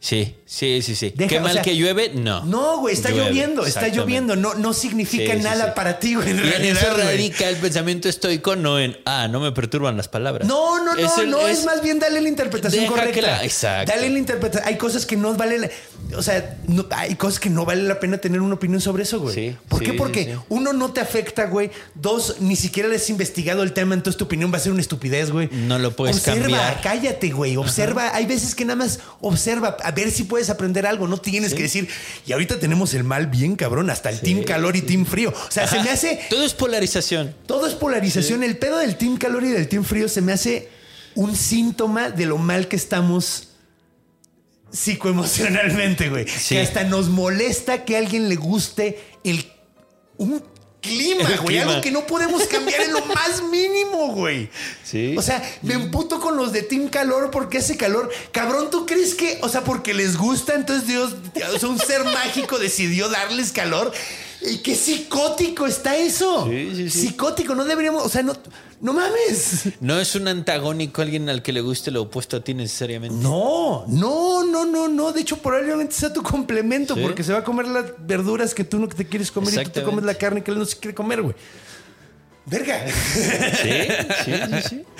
Sí, sí, sí, sí. Deja- ¿Qué o mal sea, que llueve? No. No, güey, está Llueve, lloviendo, está lloviendo. No, no significa Sí, nada sí. para ti, güey, en Y realidad, eso güey. radica el pensamiento estoico, no en, ah, no me perturban las palabras. No, no, no, el- no, es, más bien darle la interpretación correcta. la- exacto. Dale la interpretación. Hay cosas que no vale la- o sea, no- hay cosas que no vale la pena tener una opinión sobre eso, güey. Sí, ¿Por qué? Porque uno no te afecta, güey. Dos, ni siquiera has investigado el tema, entonces tu opinión va a ser una estupidez, güey. No lo puedes observa, cambiar. cállate, güey. Observa. Hay veces que nada más observa, ver si puedes aprender algo. No tienes que decir, y ahorita tenemos el mal bien, cabrón, hasta el team calor y team frío. O sea, se me hace. Todo es polarización. Todo es polarización. El pedo del team calor y del team frío se me hace un síntoma de lo mal que estamos psicoemocionalmente, güey. Sí. Que hasta nos molesta que a alguien le guste el un clima, El güey. clima. Algo que no podemos cambiar en lo más mínimo, güey. Sí. O sea, me emputo con los de Team Calor porque hace calor. Cabrón, ¿tú crees que, o sea, porque les gusta, entonces Dios, o sea, un ser mágico decidió darles calor? Y qué psicótico está eso. Sí, sí, sí. Psicótico, no deberíamos, o sea, no, no mames. No es un antagónico alguien al que le guste lo opuesto a ti necesariamente. No, no, no, no, no. De hecho, probablemente sea tu complemento porque se va a comer las verduras que tú no te quieres comer y tú te comes la carne que él no se quiere comer, güey. Verga. Sí, sí, sí, sí.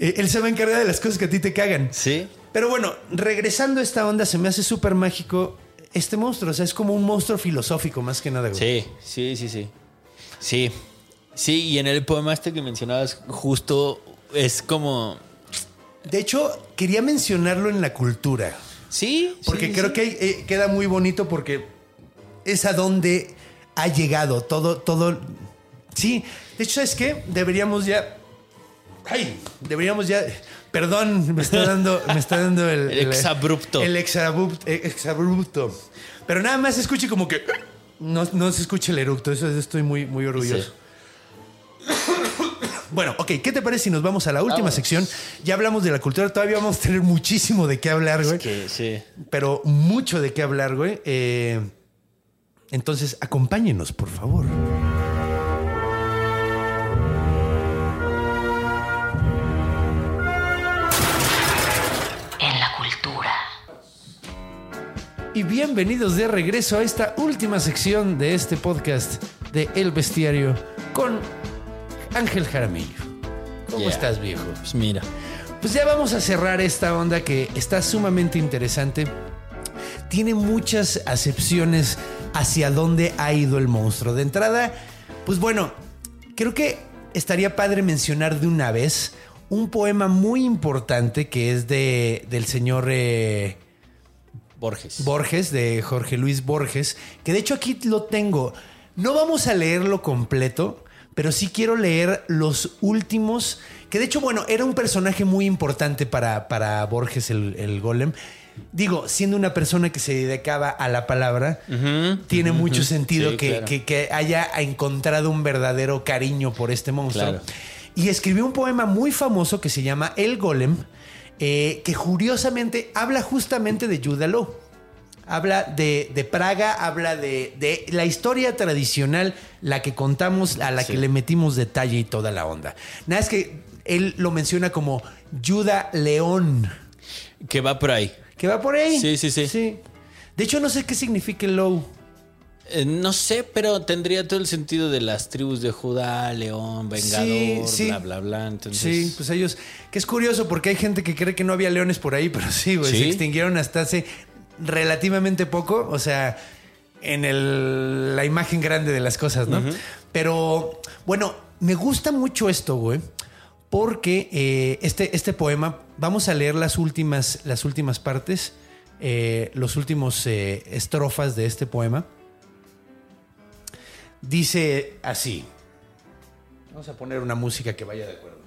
Eh, él se va a encargar de las cosas que a ti te cagan. Sí. Pero bueno, regresando a esta onda, se me hace súper mágico este monstruo. O sea, es como un monstruo filosófico más que nada, güey. Sí, sí, sí, sí. Sí. Sí, y en el poema este que mencionabas, justo es como. De hecho, quería mencionarlo en la cultura. Sí. Porque sí, creo sí. que eh, queda muy bonito porque es a donde ha llegado todo, todo. Sí, de hecho, ¿sabes qué? Deberíamos ya. Ay, deberíamos ya. Perdón, me está dando, me está dando el, El exabrupto. El exabrupto, exabrupto. Pero nada más se escuche como que no, no se escuche el eructo. Eso estoy muy, muy orgulloso. Bueno, ok, ¿qué te parece si nos vamos a la última sección? Ya hablamos de la cultura, todavía vamos a tener muchísimo de qué hablar, güey. Es que, sí. Pero mucho de qué hablar, güey. Eh, entonces, acompáñenos, por favor. Y bienvenidos de regreso a esta última sección de este podcast de El Bestiario con Ángel Jaramillo. ¿Cómo Yeah. estás, viejo? Pues mira. Pues ya vamos a cerrar esta onda que está sumamente interesante. Tiene muchas acepciones hacia dónde ha ido el monstruo. De entrada, pues bueno, creo que estaría padre mencionar de una vez un poema muy importante que es de, del señor eh, Borges. Borges, de Jorge Luis Borges, que de hecho aquí lo tengo. No vamos a leerlo completo, pero sí quiero leer los últimos, que de hecho, bueno, era un personaje muy importante para, para Borges, el, el golem. Digo, siendo una persona que se dedicaba a la palabra, tiene mucho sentido Sí, que, claro. que- que haya encontrado un verdadero cariño por este monstruo. Claro. Y escribió un poema muy famoso que se llama El Golem, eh, que curiosamente habla justamente de Judah Law. Habla de, de Praga, habla de, de la historia tradicional, la que contamos, a la Sí. que le metimos detalle y toda la onda. Nada es que él lo menciona como Judah León, Que va por ahí. que va por ahí. Sí, sí, sí. De hecho, no sé qué significa el Low. Eh, no sé, pero tendría todo el sentido de las tribus de Judá, León, Vengador, Sí, sí. bla, bla, bla. Entonces, Sí, pues ellos. Que es curioso porque hay gente que cree que no había leones por ahí, pero sí, güey. Sí. Se extinguieron hasta hace relativamente poco. O sea, en el- la imagen grande de las cosas, ¿no? Pero bueno, me gusta mucho esto, güey. Porque eh, este, este poema, vamos a leer las últimas, las últimas partes, eh, los últimos estrofas de este poema. Dice así. Vamos a poner una música que vaya de acuerdo.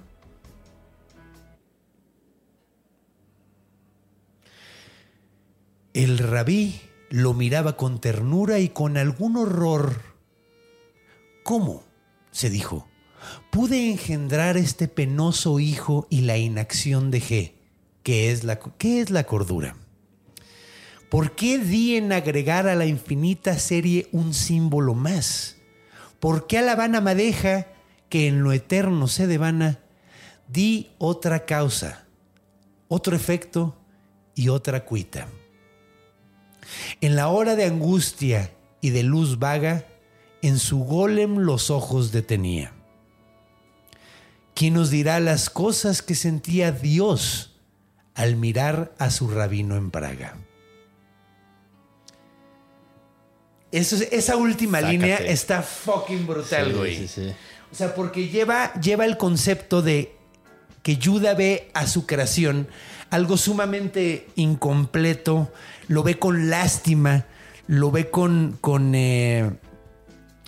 El rabí lo miraba con ternura y con algún horror. ¿Cómo? se dijo. Pude engendrar este penoso hijo y la inacción dejé. ¿Qué es la, qué es la cordura? ¿Por qué di en agregar a la infinita serie un símbolo más? ¿Por qué a la vana madeja, que en lo eterno se devana, di otra causa, otro efecto y otra cuita? En la hora de angustia y de luz vaga, en su golem los ojos detenía. ¿Quién nos dirá las cosas que sentía Dios al mirar a su rabino en Praga? Eso, esa última Sácate. línea está fucking brutal, güey. sí, sí. O sea, porque lleva, lleva el concepto de que Judah ve a su creación algo sumamente incompleto, lo ve con lástima, lo ve con, con, eh,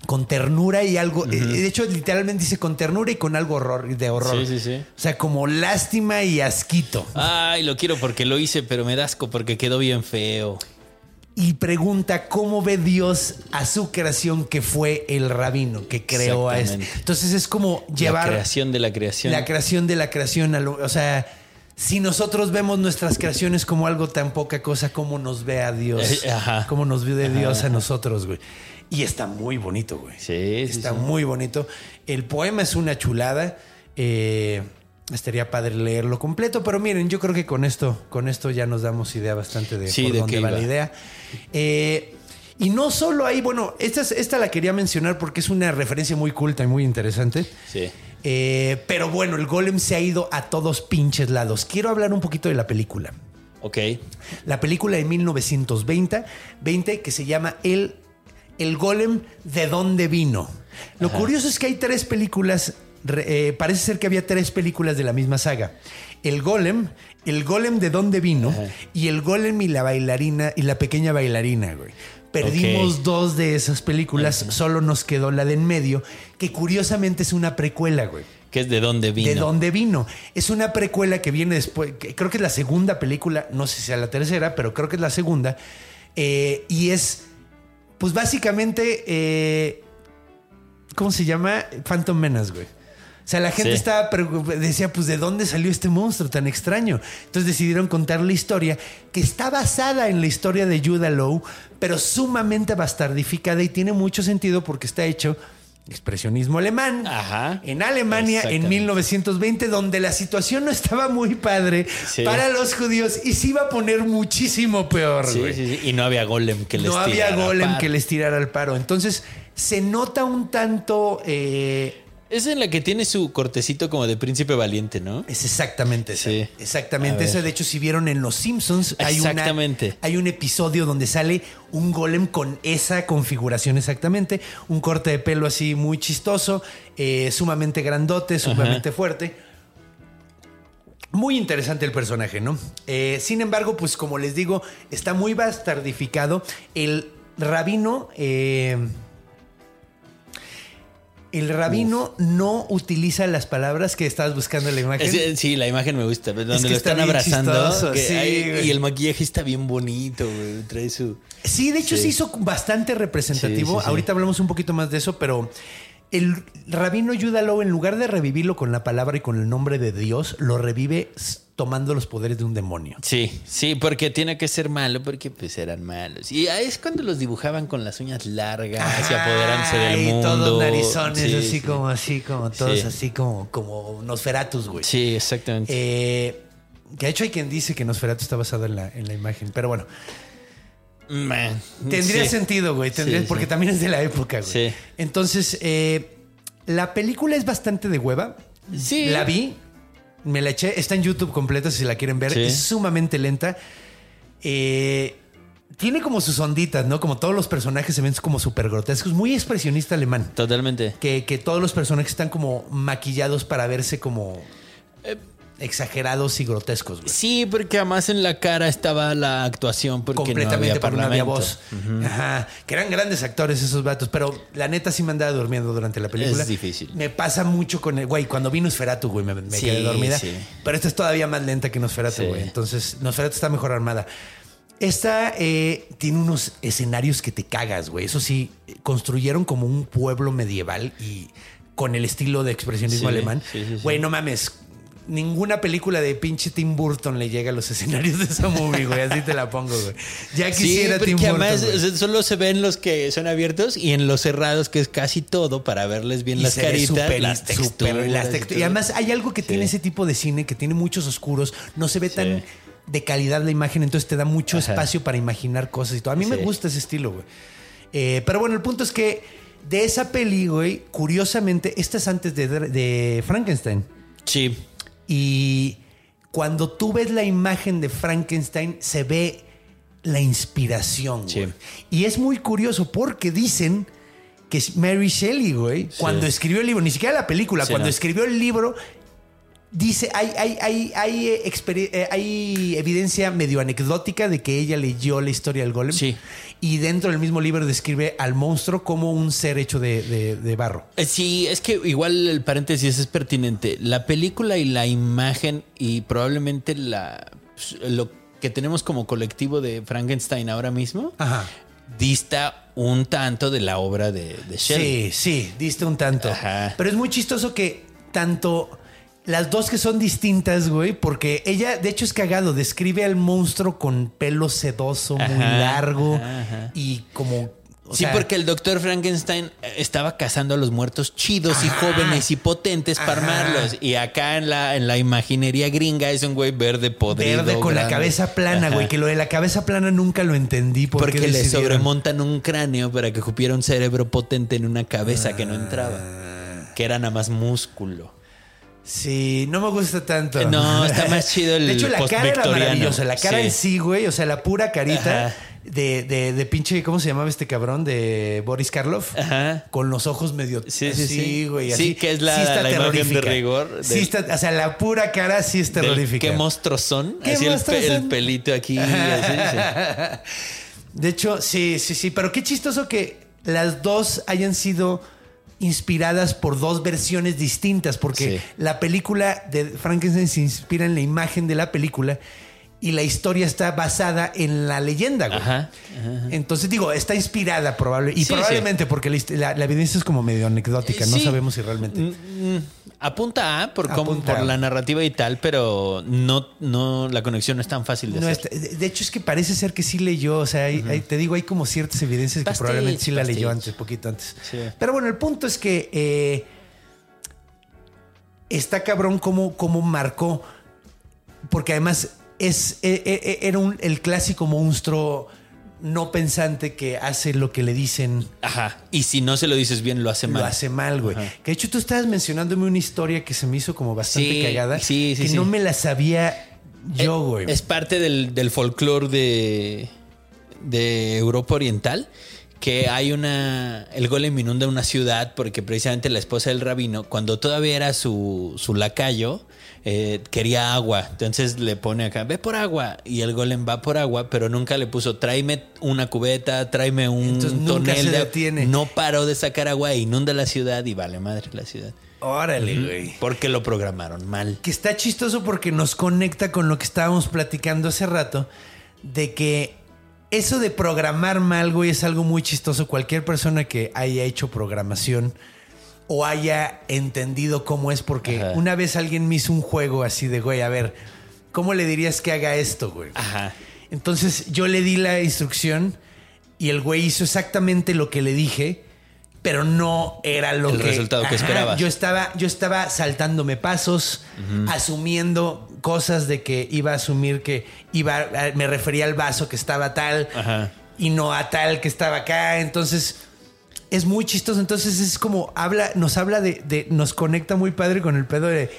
con ternura y algo. eh, De hecho, literalmente dice con ternura y con algo horror, de horror. Sí, sí, sí. O sea, como lástima y asquito. Ay, lo quiero porque lo hice, pero me da asco porque quedó bien feo. Y pregunta cómo ve Dios a su creación que fue el rabino que creó a este. Entonces es como llevar La creación de la creación. la creación de la creación. a lo- O sea, si nosotros vemos nuestras creaciones como algo tan poca cosa, ¿cómo nos ve a Dios? Eh, ajá. ¿Cómo nos ve Dios a nosotros, güey? Y está muy bonito, güey. Sí, sí, Está sí. muy bonito. El poema es una chulada. Eh, estaría padre leerlo completo, pero miren, yo creo que con esto, con esto ya nos damos idea bastante de Sí, por de dónde va la iba. idea. Eh, y no solo ahí, bueno, esta, es- esta la quería mencionar porque es una referencia muy culta y muy interesante. Sí. Eh, pero bueno, el golem se ha ido a todos pinches lados. Quiero hablar un poquito de la película. Ok. La película de 1920 20, que se llama El, el golem de dónde vino. Lo curioso es que hay tres películas, eh, parece ser que había tres películas de la misma saga. El golem, el golem de dónde vino y el golem y la bailarina y la pequeña bailarina, güey. Perdimos dos de esas películas, solo nos quedó la de en medio, que curiosamente es una precuela, güey. ¿Qué es de dónde vino? ¿De dónde vino? Es una precuela que viene después, que creo que es la segunda película, no sé si sea la tercera, pero creo que es la segunda. eh, y es, pues básicamente, eh, ¿cómo se llama? Phantom Menace, güey. O sea, la gente Sí. estaba decía, pues, ¿de dónde salió este monstruo tan extraño? Entonces decidieron contar la historia que está basada en la historia de Judah Lowe, pero sumamente bastardificada y tiene mucho sentido porque está hecho expresionismo alemán Ajá. en Alemania en Exactamente. 1920, donde la situación no estaba muy padre Sí. para los judíos y se iba a poner muchísimo peor, Sí, sí, sí. Y no había golem que les No había tirara golem paro. que les tirara al paro. Entonces, se nota un tanto. eh, Es en la que tiene su cortecito como de príncipe valiente, ¿no? es exactamente esa. Sí. Exactamente esa. De hecho, si vieron en Los Simpsons, hay, una- Exactamente. hay un episodio donde sale un golem con esa configuración exactamente. Un corte de pelo así muy chistoso, eh, sumamente grandote, sumamente fuerte. Muy interesante el personaje, ¿no? Eh, sin embargo, pues como les digo, está muy bastardificado. El rabino. eh, el rabino no utiliza las palabras que estabas buscando en la imagen. Es- sí, la imagen me gusta. Donde que lo está están abrazando. chistoso, que sí, hay- y el maquillaje está bien bonito, güey. Trae su. Sí, de hecho Sí. se hizo bastante representativo. Sí, sí, sí. Ahorita hablamos un poquito más de eso, pero el rabino Yudalo, en lugar de revivirlo con la palabra y con el nombre de Dios, lo revive tomando los poderes de un demonio. Sí, sí, porque tiene que ser malo, porque pues eran malos. Y ahí es cuando los dibujaban con las uñas largas y apoderándose del Ay, mundo. todos narizones, Sí, así sí. como, así como, todos Sí. así como, como Nosferatus, güey. Sí, exactamente. Eh, que de hecho hay quien dice que Nosferatu está basado en la, en la imagen, pero bueno, Man. tendría Sí. sentido, güey, tendría- Sí, porque sí. también es de la época, güey. Sí. Entonces, eh, la película es bastante de hueva. Sí. La vi, me la eché, está en YouTube completa si la quieren ver, es sumamente lenta. Eh, tiene como sus onditas, ¿no? Como todos los personajes se ven como súper grotescos, muy expresionista alemán. Totalmente. Que, que todos los personajes están como maquillados para verse como Eh, exagerados y grotescos, güey. Sí, porque además en la cara estaba la actuación porque completamente no había parlamento. voz. Ajá. Que eran grandes actores esos vatos, pero la neta sí me andaba durmiendo durante la película. Es difícil. Me pasa mucho con el güey, cuando vino Nosferatu, güey, me, me Sí, quedé dormida. sí. Pero esta es todavía más lenta que Nosferatu, Sí. güey. Entonces, Nosferatu está mejor armada. Esta eh, tiene unos escenarios que te cagas, güey. Eso sí, construyeron como un pueblo medieval y con el estilo de expresionismo Sí, alemán. sí, sí, sí. Güey, no mames. Ninguna película de pinche Tim Burton le llega a los escenarios de esa movie, güey. Así te la pongo, güey. Ya Sí, quisiera porque Tim Burton. además güey. solo se ven los que son abiertos y en los cerrados, que es casi todo, para verles bien Y las caritas, súper- las texturas. las y además hay algo que Sí. tiene ese tipo de cine que tiene muchos oscuros, no se ve Sí. tan de calidad la imagen, entonces te da mucho Ajá. espacio para imaginar cosas y todo. A mí me Sí. gusta ese estilo, güey. Eh, pero bueno, el punto es que de esa peli, güey, curiosamente, esta es antes de, de Frankenstein. Sí. Y cuando tú ves la imagen de Frankenstein, se ve la inspiración, Sí. güey. Y es muy curioso porque dicen que Mary Shelley, güey, cuando escribió el libro, ni siquiera la película, Sí, cuando no. escribió el libro, dice, hay, hay, hay, hay, eh, eh, hay evidencia medio anecdótica de que ella leyó la historia del golem. Sí. Y dentro del mismo libro describe al monstruo como un ser hecho de, de- de barro. Eh, Sí, es que igual el paréntesis es pertinente. La película y la imagen y probablemente la pues, lo que tenemos como colectivo de Frankenstein ahora mismo Ajá. dista un tanto de la obra de, de Shelley. Sí, sí, diste un tanto. Ajá. Pero es muy chistoso que tanto las dos que son distintas, güey, porque ella, de hecho, es cagado, describe al monstruo con pelo sedoso, muy largo ajá, ajá. y como. o sí, sea, porque el doctor Frankenstein estaba cazando a los muertos chidos y jóvenes y potentes para Ajá. armarlos. Y acá en la, en la imaginería gringa es un güey verde podrido. Verde con la cabeza plana, Ajá. güey. Que lo de la cabeza plana nunca lo entendí. ¿por Porque le sobremontan un cráneo para que cupiera un cerebro potente en una cabeza que no entraba. Que era nada más músculo. Sí, no me gusta tanto. No, está más chido el De hecho, la cara era maravillosa. La cara Sí. en sí, güey. O sea, la pura carita Ajá. de, de, de pinche, ¿cómo se llamaba este cabrón? De Boris Karloff. Ajá. Con los ojos medio Sí, sí, sí. güey. Sí, que es la- está la imagen de rigor Sí, está, o sea, la pura cara sí es terrorífica. ¿Qué monstruos son? ¿Qué así el, monstruos el son? pelito aquí. así, sí. De hecho, sí, sí, sí. Pero qué chistoso que las dos hayan sido inspiradas por dos versiones distintas, porque Sí. la película de Frankenstein se inspira en la imagen de la película y la historia está basada en la leyenda, güey. Ajá, Entonces digo, está inspirada probable y Sí, probablemente porque la, evidencia es como medio anecdótica, no Sí. sabemos si realmente. Mm, Apunta a por, cómo- Apunta por la narrativa y tal, pero no, no, la conexión no es tan fácil de No, hacer. está- de hecho, es que parece ser que sí leyó. O sea, hay- hay- te digo, hay como ciertas evidencias que probablemente sí la leyó antes, poquito antes. Pero bueno, el punto es que eh, está cabrón cómo, cómo marcó. Porque además es, eh, eh, era un- el clásico monstruo no pensante que hace lo que le dicen. Ajá. Y si no se lo dices bien, lo hace mal. Lo hace mal, güey. Que de hecho tú estabas mencionándome una historia que se me hizo como bastante Sí, cagada. sí, sí, Que no me la sabía yo, Eh, güey. Es parte del, del folclore de, de Europa Oriental. Que hay una. El golem inunda una ciudad porque precisamente la esposa del rabino, cuando todavía era su, su lacayo, eh, quería agua. Entonces le pone acá, ve por agua. Y el golem va por agua, pero nunca le puso, tráeme una cubeta, tráeme un Entonces, nunca tonel se de. No paró de sacar agua, e inunda la ciudad y vale madre la ciudad. Órale, güey. Porque lo programaron mal. Que está chistoso porque nos conecta con lo que estábamos platicando hace rato, de que eso de programar mal, güey, es algo muy chistoso. Cualquier persona que haya hecho programación o haya entendido cómo es, porque Ajá. una vez alguien me hizo un juego así de, güey, a ver, ¿cómo le dirías que haga esto, güey? Ajá. Entonces yo le di la instrucción y el güey hizo exactamente lo que le dije, pero no era lo El que resultado que esperabas. Yo estaba, yo estaba saltándome pasos, asumiendo cosas de que iba a asumir que iba, a- me refería al vaso que estaba tal Ajá. y no a tal que estaba acá. Entonces es muy chistoso. Entonces es como habla, nos habla de, de- nos conecta muy padre con el pedo de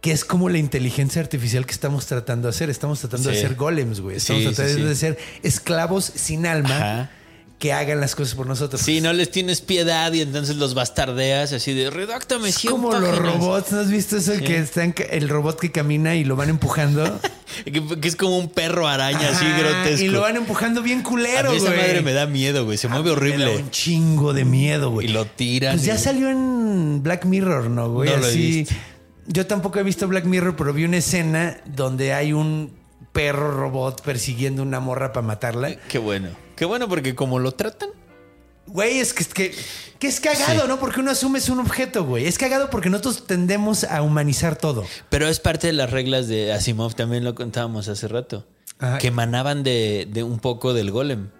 que es como la inteligencia artificial que estamos tratando de hacer. Estamos tratando de hacer golems, güey. Estamos sí, tratando sí. de ser esclavos sin alma Ajá. Que hagan las cosas por nosotros. Sí, no les tienes piedad y entonces los bastardeas así de redáctame Es 100 como los páginas". robots, ¿no has visto eso? Que están, el robot que camina y lo van empujando. Que, que es como un perro araña así grotesco. Y lo van empujando bien culero, mí esa güey. madre me da miedo, güey. Se mueve Me da horrible. un chingo de miedo, güey. Y lo tiran. Pues ya salió en Black Mirror, ¿no, güey? No lo he visto. Yo tampoco he visto Black Mirror, pero vi una escena donde hay un perro robot persiguiendo una morra para matarla. Qué bueno. Qué bueno porque como lo tratan. Güey, es que, es que, que es cagado, Sí. ¿no? Porque uno asume es un objeto, güey. Es cagado porque nosotros tendemos a humanizar todo. Pero es parte de las reglas de Asimov, también lo contábamos hace rato. Ajá. Que emanaban de, de un poco del golem.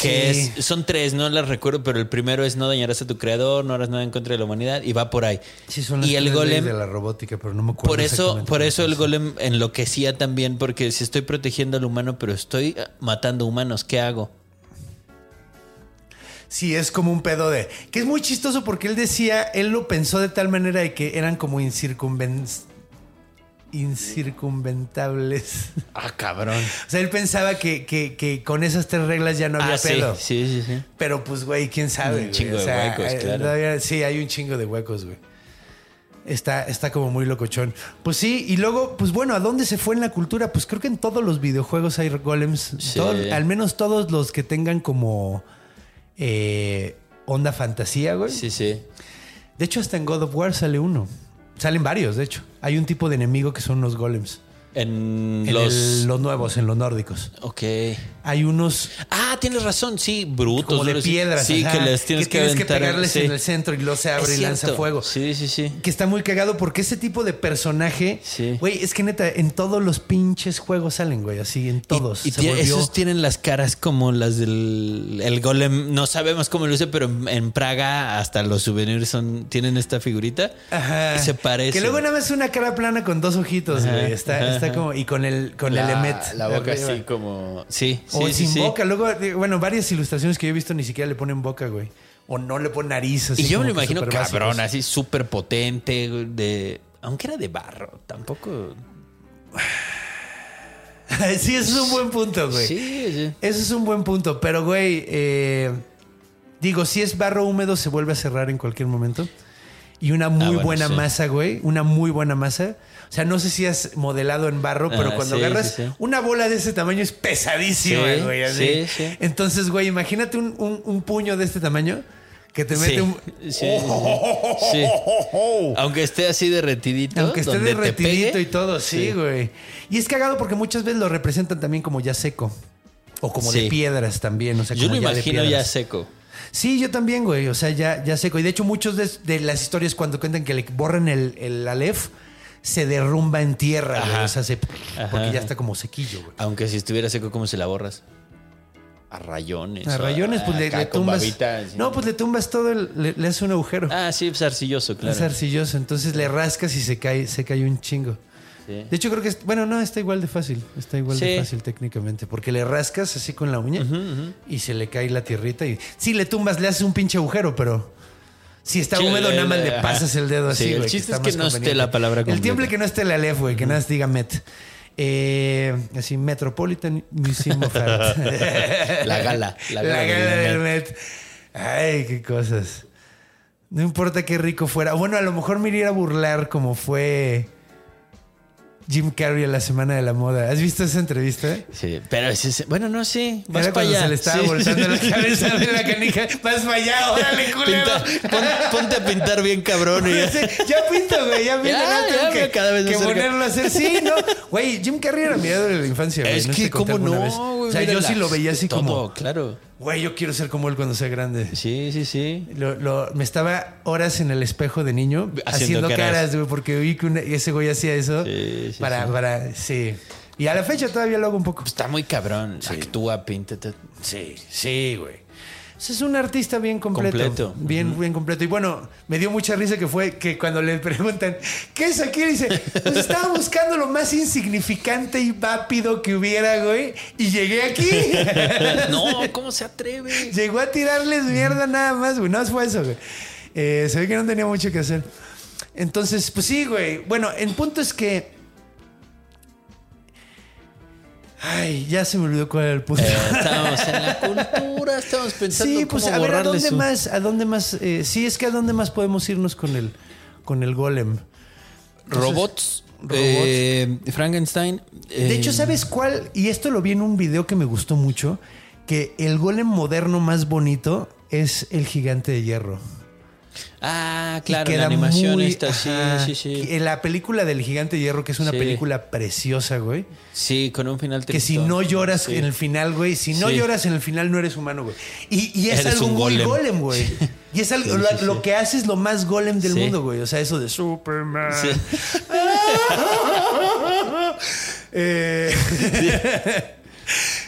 Que Sí. es, son tres, no las recuerdo, pero el primero es no dañarás a tu creador, no harás nada en contra de la humanidad y va por ahí. Sí, son las y el golem, de la robótica, pero no me acuerdo. por eso, por eso el golem enloquecía también, porque si estoy protegiendo al humano, pero estoy matando humanos, ¿qué hago? Sí, es como un pedo de. Que es muy chistoso porque él decía, él lo pensó de tal manera de que eran como incircunven... incircunventables. Ah, cabrón. O sea, él pensaba que, que- que con esas tres reglas ya no había Ah, sí, pedo. sí, sí, sí. Pero pues, güey, quién sabe. Un güey? chingo O de sea, huecos, eh, claro. todavía- sí, hay un chingo de huecos, güey. Está, está como muy locochón. Pues sí, y luego, pues bueno, ¿a dónde se fue en la cultura? Pues creo que en todos los videojuegos hay golems. Sí. Todo- al menos todos los que tengan como eh, onda fantasía, güey. Sí, sí. De hecho, hasta en God of War sale uno. Salen varios, de hecho. Hay un tipo de enemigo que son los golems. En, En los... el- los nuevos, en los nórdicos. Ok. Hay unos Ah, tienes razón, sí, brutos. como de piedras. Sí, ajá, que les tienes que, tienes aventar, pegarles sí. en el centro y luego se abre Es y lanza cierto. fuego. Sí, sí, sí. Que está muy cagado porque ese tipo de personaje, Sí. güey, es que neta, en todos los pinches juegos salen, güey, así, en todos. Y, y Se tiene- volvió- esos tienen las caras como las del el golem. No sabemos cómo luce, pero en, en Praga hasta los souvenirs son tienen esta figurita. Ajá. Y se parece. Que luego nada más una cara plana con dos ojitos, Ajá, güey. Está, está ajá. como. Y con el, con la, el Emet. la boca arriba. así como. Sí, sí, O sí, sin sí. boca. Luego, eh, bueno, varias ilustraciones que yo he visto ni siquiera le ponen boca, güey. O no le ponen nariz. así Y yo me lo imagino cabrón, básicos. así súper potente, de Aunque era de barro, tampoco. sí, eso es un buen punto, güey. Sí, sí. Eso es un buen punto, pero güey, eh, digo, si es barro húmedo se vuelve a cerrar en cualquier momento. Y una muy Ah, bueno, buena sí. masa, güey, una muy buena masa. O sea, no sé si has modelado en barro, pero Ah, cuando sí, agarras sí, una bola de ese tamaño es pesadísima, Sí, güey. así. sí, sí. Entonces, güey, imagínate un, un- un puño de este tamaño que te mete un... sí, sí, sí. Sí. Aunque esté así derretidito. Aunque esté donde te derretidito pegue, y todo, sí, güey. Y es cagado porque muchas veces lo representan también como ya seco. O como de piedras también. O sea, Yo como lo ya de imagino ya piedras. seco. Sí, yo también, güey. O sea, ya, ya seco. Y de hecho, muchos de, de las historias cuando cuentan que le borran el, el Aleph, se derrumba en tierra, güey. O sea, se, porque ya está como sequillo, güey. Aunque si estuviera seco, ¿cómo se la borras? A rayones. A rayones, pues le, le tumbas. babita. No, pues le tumbas todo, el- le, le haces un agujero. Ah, sí, pues arcilloso, claro. Es arcilloso. Entonces le rascas y se cae, se cae un chingo. Sí. De hecho, creo que es, bueno, no, está igual de fácil. Está igual de fácil técnicamente. Porque le rascas así con la uña y se le cae la tierrita. Y sí, le tumbas, le haces un pinche agujero, pero si está húmedo, nada más le- pasas el dedo así. Sí, el güey, chiste está es que no esté la palabra El tiempo que no esté el Aleph, güey, que nada más diga Met. Eh, así, Metropolitan Museum of Art. La gala, la La gala gala, del del Met. Ay, qué cosas. No importa qué rico fuera. Bueno, a lo mejor me iría a burlar como fue Jim Carrey a la Semana de la Moda. ¿Has visto esa entrevista? Sí, pero ese, ese- bueno, no sé. Vas Era cuando allá. se le estaba Sí. voltando la cabeza de la canija. Vas para allá, órale, culero. Pinta- pon- ponte a pintar bien cabrón y ya. Sí, ya pinto, güey, ya pinto. Ya, no tengo ya, que, cada vez que ponerlo a hacer. Sí, no. Güey, Jim Carrey era mi de la infancia. Es ¿No que, conté ¿cómo no? güey? O sea, yo sí lo veía así todo, como, claro. Güey, yo quiero ser como él cuando sea grande. Sí, sí, sí. Lo, lo- me estaba horas en el espejo de niño Haciendo haciendo, caras. güey, porque vi que una- ese güey hacía eso Sí, sí, para, sí. para, sí. Y a la fecha todavía lo hago un poco. Está muy cabrón. Actúa, pinta. te- Sí, sí, güey. Ese Es un artista bien completo. Completo. Bien, bien completo. Y bueno, me dio mucha risa que fue que cuando le preguntan, ¿qué es aquí? Dice, pues estaba buscando lo más insignificante y vápido que hubiera, güey. Y llegué aquí. No, ¿cómo se atreve? Llegó a tirarles mierda nada más, güey. No fue eso, güey. Eh, se ve que no tenía mucho que hacer. Entonces, pues sí, güey. Bueno, el punto es que. Ay, ya se me olvidó cuál era el punto. Eh, estamos en la cultura, estamos pensando sí, cómo pues a ver, ¿a dónde su- más? ¿A dónde más? eh, sí, es que ¿a dónde más podemos irnos con el, con el golem? Robots. Robots. eh, Frankenstein. De eh, hecho, ¿sabes cuál? Y esto lo vi en un video que me gustó mucho, que el golem moderno más bonito es el gigante de hierro. Ah, claro, la animación muy- esta, sí, ajá. sí, sí. La película del gigante de hierro, que es una Sí. película preciosa, güey. Sí, con un final Que si tristón. no lloras Sí. en el final, güey, si no Sí. lloras en el final no eres humano, güey. Y, y es Eres algo un muy golem. golem, güey. Y es algo, lo, que hace es lo más golem del mundo, güey. O sea, eso de Superman. Sí. Eh,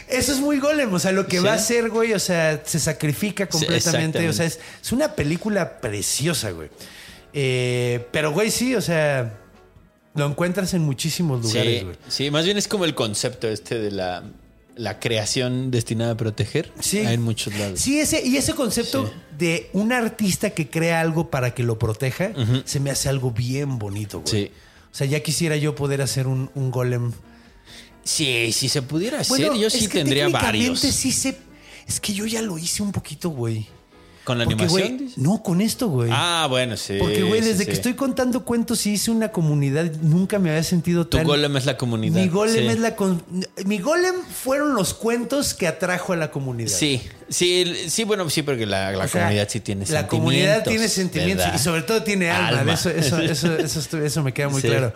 Eso es muy golem, o sea, lo que Sí. va a hacer, güey, o sea, se sacrifica completamente, o sea, es, es una película preciosa, güey. Eh, pero, güey, sí, o sea, lo encuentras en muchísimos lugares, Sí, güey. sí, más bien es como el concepto este de la, la creación destinada a proteger. Sí. Hay en muchos lados. Sí, ese, y ese concepto Sí. de un artista que crea algo para que lo proteja, se me hace algo bien bonito, güey. Sí. O sea, ya quisiera yo poder hacer un, un golem. Sí, si se pudiera hacer, Bueno, yo es sí que tendría varios. Sí se, es que yo ya lo hice un poquito, güey. ¿Con la Porque, animación? güey, no, con esto, güey. Ah, bueno, sí. Porque, güey, desde sí. que estoy contando cuentos y hice una comunidad, nunca me había sentido Tu tan... golem es la comunidad. Mi golem sí. es la... con- Mi golem fueron los cuentos que atrajo a la comunidad. Sí, sí, sí, bueno, sí, porque la, la sea, comunidad sí tiene La sentimientos. comunidad tiene sentimientos ¿verdad? y sobre todo tiene alma. Alma. Eso, eso, eso, eso, eso me queda muy claro.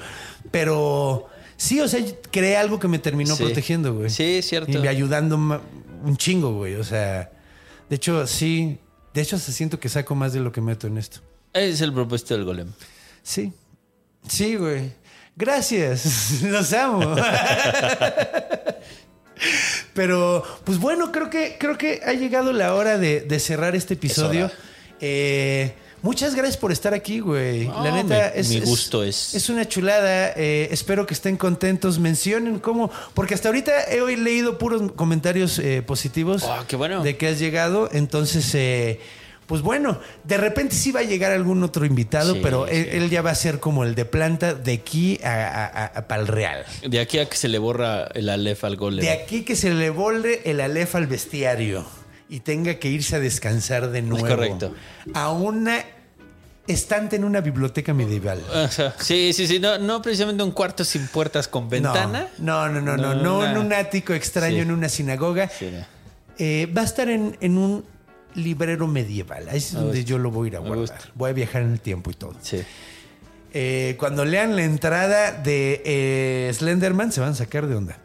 Pero sí, o sea, creé algo que me terminó Sí. protegiendo, güey. Sí, es cierto. Y me ayudando un chingo, güey. O sea, de hecho, sí. De hecho, hasta siento que saco más de lo que meto en esto. Es el propósito del golem. Sí. Sí, güey. Gracias. Los amo. Pero, pues bueno, creo que, creo que ha llegado la hora de, de cerrar este episodio. Eh, muchas gracias por estar aquí, güey. No, la neta, mi- es, mi gusto es- Es una chulada. Eh, espero que estén contentos. Mencionen cómo. Porque hasta ahorita he hoy leído puros comentarios eh, positivos. Ah, qué bueno. De que has llegado. Entonces, eh, Pues bueno, de repente sí va a llegar algún otro invitado, Sí, pero él, sí. él ya va a ser como el de planta de aquí a, para el Real. De aquí a que se le borra el alef al golem. De aquí que se le volre el alef al bestiario y tenga que irse a descansar de nuevo. correcto. A una estante en una biblioteca medieval. O sea, sí, sí, sí. No, no precisamente un cuarto sin puertas con ventana. No, no, no, no, no, en un ático extraño Sí. en una sinagoga. Sí, no. Eh, va a estar en, en un librero medieval. Ahí es Me donde yo lo voy a ir a guardar. Voy a viajar en el tiempo y todo. Sí. Eh, cuando lean la entrada de eh, Slenderman se van a sacar de onda.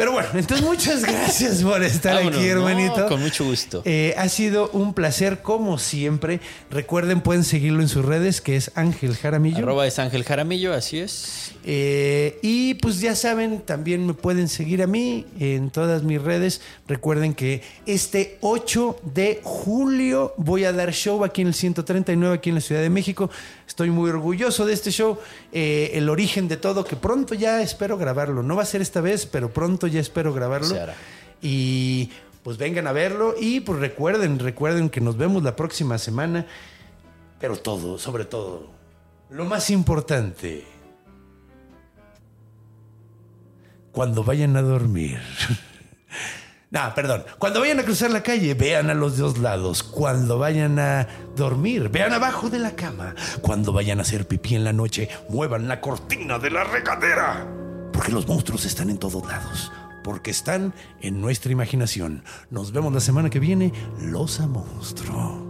Pero bueno, entonces muchas gracias por estar Vámonos, aquí, no, hermanito. con mucho gusto. Eh, ha sido un placer como siempre. Recuerden, pueden seguirlo en sus redes, que es Ángel Jaramillo. Arroba es Ángel Jaramillo, así es. Eh, y pues ya saben, también me pueden seguir a mí en todas mis redes. Recuerden que este 8 de julio voy a dar show aquí en el 139, aquí en la Ciudad de México. Estoy muy orgulloso de este show. Eh, el origen de todo, que pronto ya espero grabarlo. No va a ser esta vez, pero pronto ya espero grabarlo. Y pues vengan a verlo. Y pues recuerden, recuerden que nos vemos la próxima semana. Pero todo, sobre todo, lo más importante cuando vayan a dormir. No, perdón. Cuando vayan a cruzar la calle, vean a los dos lados. Cuando vayan a dormir, vean abajo de la cama. Cuando vayan a hacer pipí en la noche, muevan la cortina de la regadera. Porque los monstruos están en todos lados. Porque están en nuestra imaginación. Nos vemos la semana que viene. Los a monstruo.